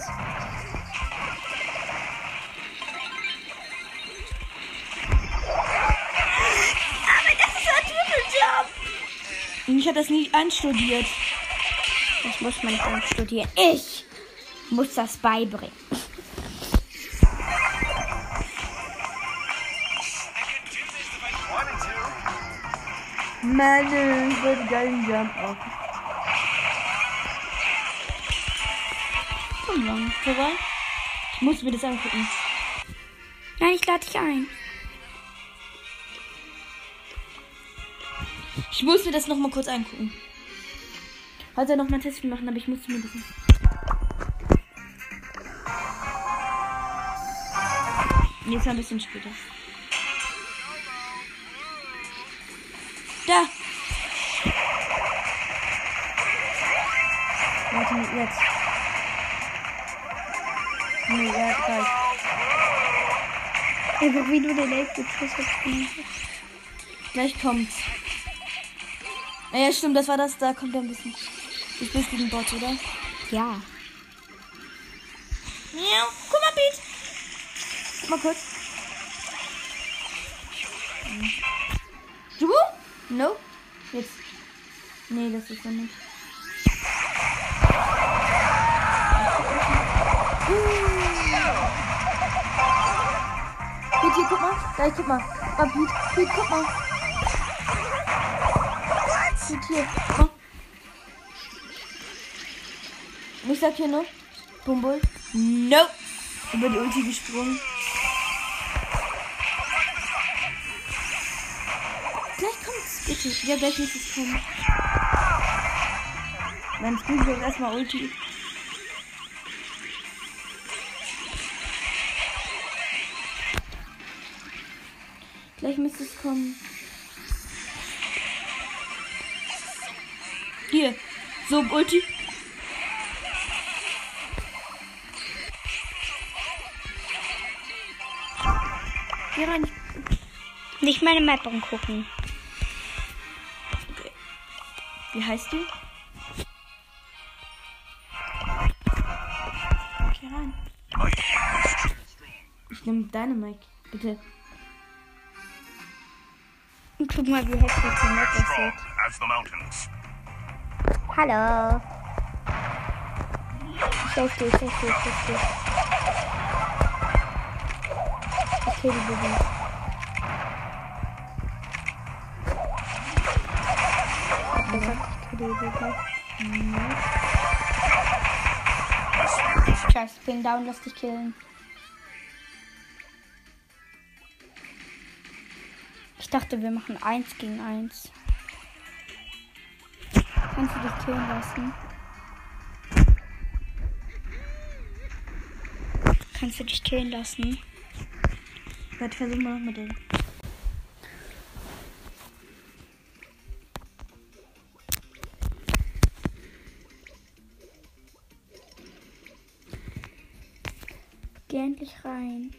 Das ist ein. Ich habe das nie einstudiert. Das muss man nicht studieren. Ich muss das beibringen. Mann, ich wollte geilen Jump auch. Komm lang. Vorbei? Ich muss mir das angucken. Nein, ich lade dich ein. Ich muss mir das noch mal kurz angucken. Heute noch mal ein Testspiel machen, aber ich muss mir das. Jetzt ein bisschen später. Nee, ja, gleich. Einfach wie du den elften Schuss hast. Gleich kommt's. Ja, stimmt, das war das. Da kommt er ein bisschen. Du bist gegen Bot, oder? Ja. Miau. Guck mal, Pete. Mal kurz. Du? No. Jetzt. Nee, das ist er nicht. Pete, hier, guck mal. Da, guck mal. Ah, Pete, Pete, guck mal. Pete, hier. Guck mal. Und ich sag hier noch. Bumbul. Nope. Über die Ulti gesprungen. Gleich kommt's, bitte. Ja, gleich muss es kommen. Dann spielen wir jetzt erstmal Ulti. Gleich müsste es kommen. Hier. So, Ulti. Geh rein. Nicht meine Map angucken. Wie heißt du? Geh rein. Ich nehme deine Mic, bitte. Guck mal, wie heftig die Map aussieht. mountains. Hallo. Safe dich, safe dich, safe dich. Ich kill die Baby. Scheiße, ich bin down, lass dich killen. dachte, wir machen 1 gegen 1. Kannst du dich killen lassen? Kannst du dich killen lassen? Warte, versuchen wir nochmal den. Geh endlich rein.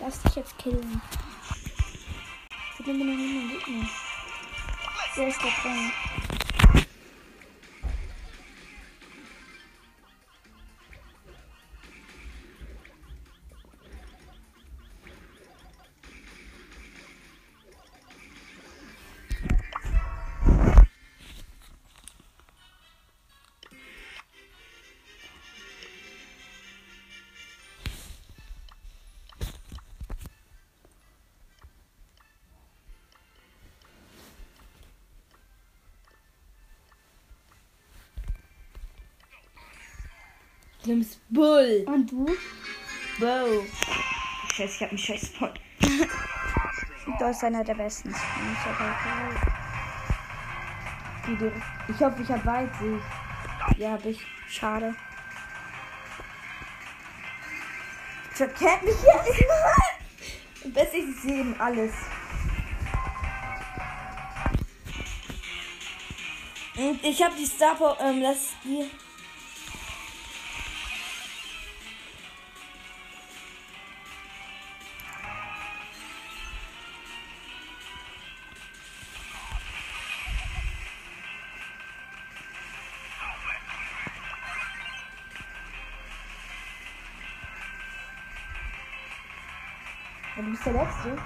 Lass dich jetzt killen. Wer ist da drin? Nimm's Bull. Und du? Wow. Scheiße, ich hab einen scheiß Spot. Du bist einer der besten. Ich hoffe, ich hab Weitsicht. Ja, hab ich. Schade. Verkennt mich immer. Bis ich sehe eben alles. Und ich habe die Star ähm, das die. Ja, du bist der Letzte.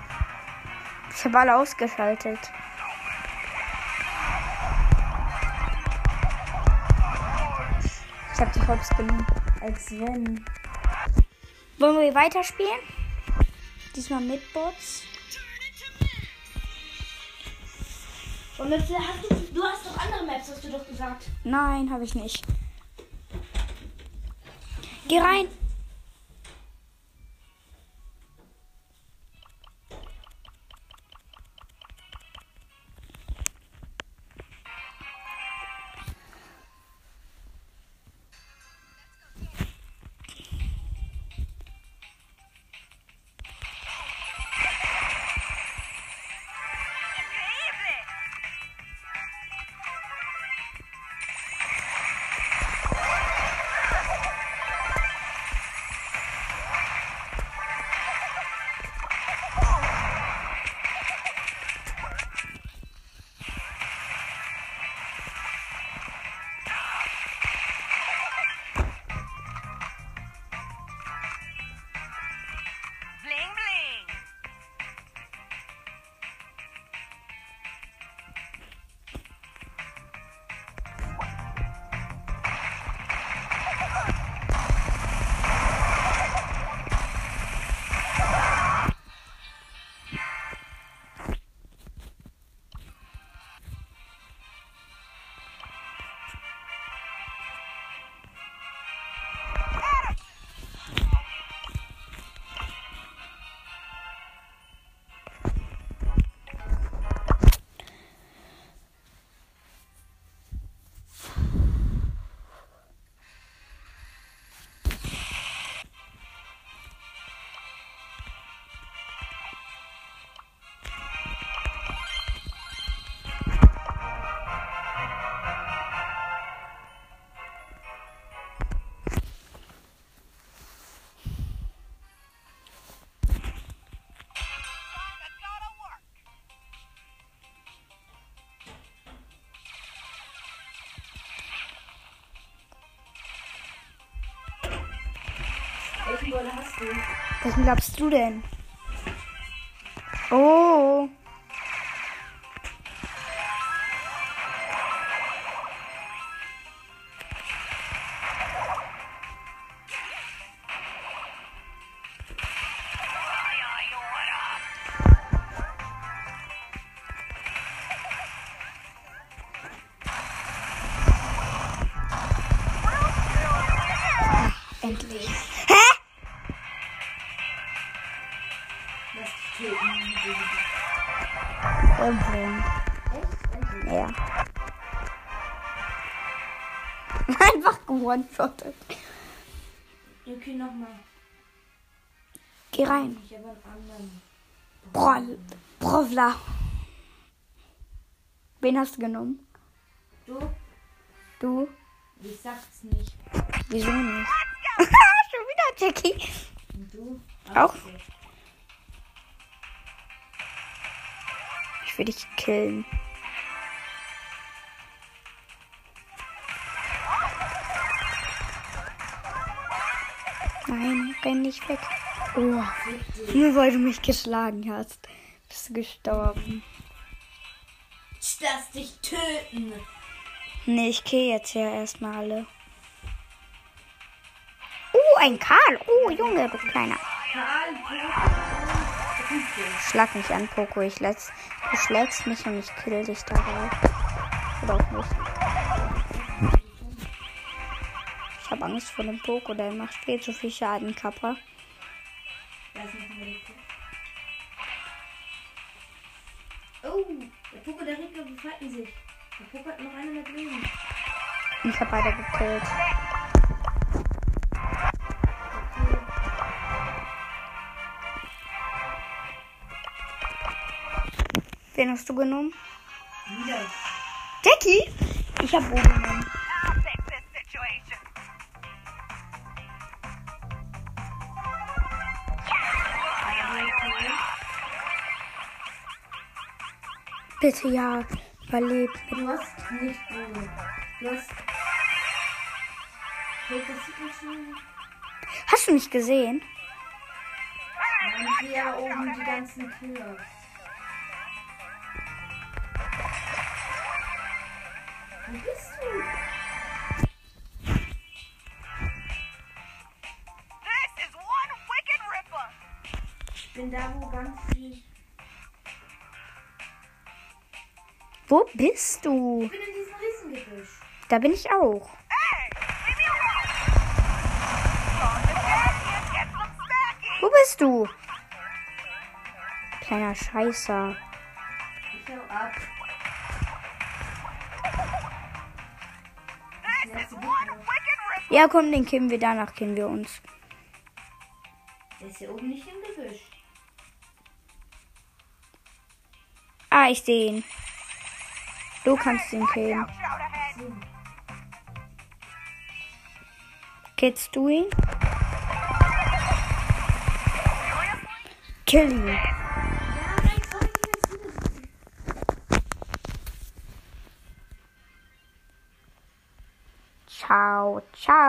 Ich habe alle ausgeschaltet. Ich habe die Hops genommen. Als wenn. Wollen wir weiterspielen? Diesmal mit Bots. Und jetzt hast du, du hast doch andere Maps, hast du doch gesagt. Nein, habe ich nicht. Geh rein. Was glaubst du denn? Oh. Gewone-shottet. Okay, nochmal. Geh rein. Ich habe einen anderen. Brol, Brovla. Wen hast du genommen? Du? Du? Ich sag's nicht. Wieso nicht? Schon wieder Jackie. Und du? Auch? Okay. Ich will dich killen. Nein, renn nicht weg. Oh, nur weil du mich geschlagen hast, bist du gestorben. Ich lass dich töten. Nee, ich kill jetzt ja erstmal alle. Oh, ein Karl. Oh, Junge, du kleiner. Karl, Schlag mich an, Poco. Ich letz, du schlägst mich und ich kill dich dabei. Oder auch nicht. Habe Angst vor dem Poco, der macht viel zu viel Schaden, Kappa. Oh, der Puppe, der Rico befreiten sich. Der Puppe hat noch eine mit Leben. Ich habe beide gekillt. Wen hast du genommen? Wieder. Jackie? Ich habe Bo genommen. Bitte ja, überleb. Du hast nicht Bogen. Du hast. Hey, das sieht nicht schon. Hast du mich gesehen? Sehe ja oben die ganzen Killer. Wo bist du? This is one wicked ripper. Ich bin da, wo ganz viel. Wo bist du? Ich bin in diesem Riesengebüsch. Da bin ich auch. Wo bist du? Kleiner Scheißer. Ich hau ab. Ja, komm, den killen wir. Danach killen wir uns. Der ist hier oben nicht im Gebüsch. Ah, ich sehe ihn. Du kannst ihn killen. Killst du ihn? Kill ihn. Ciao, ciao.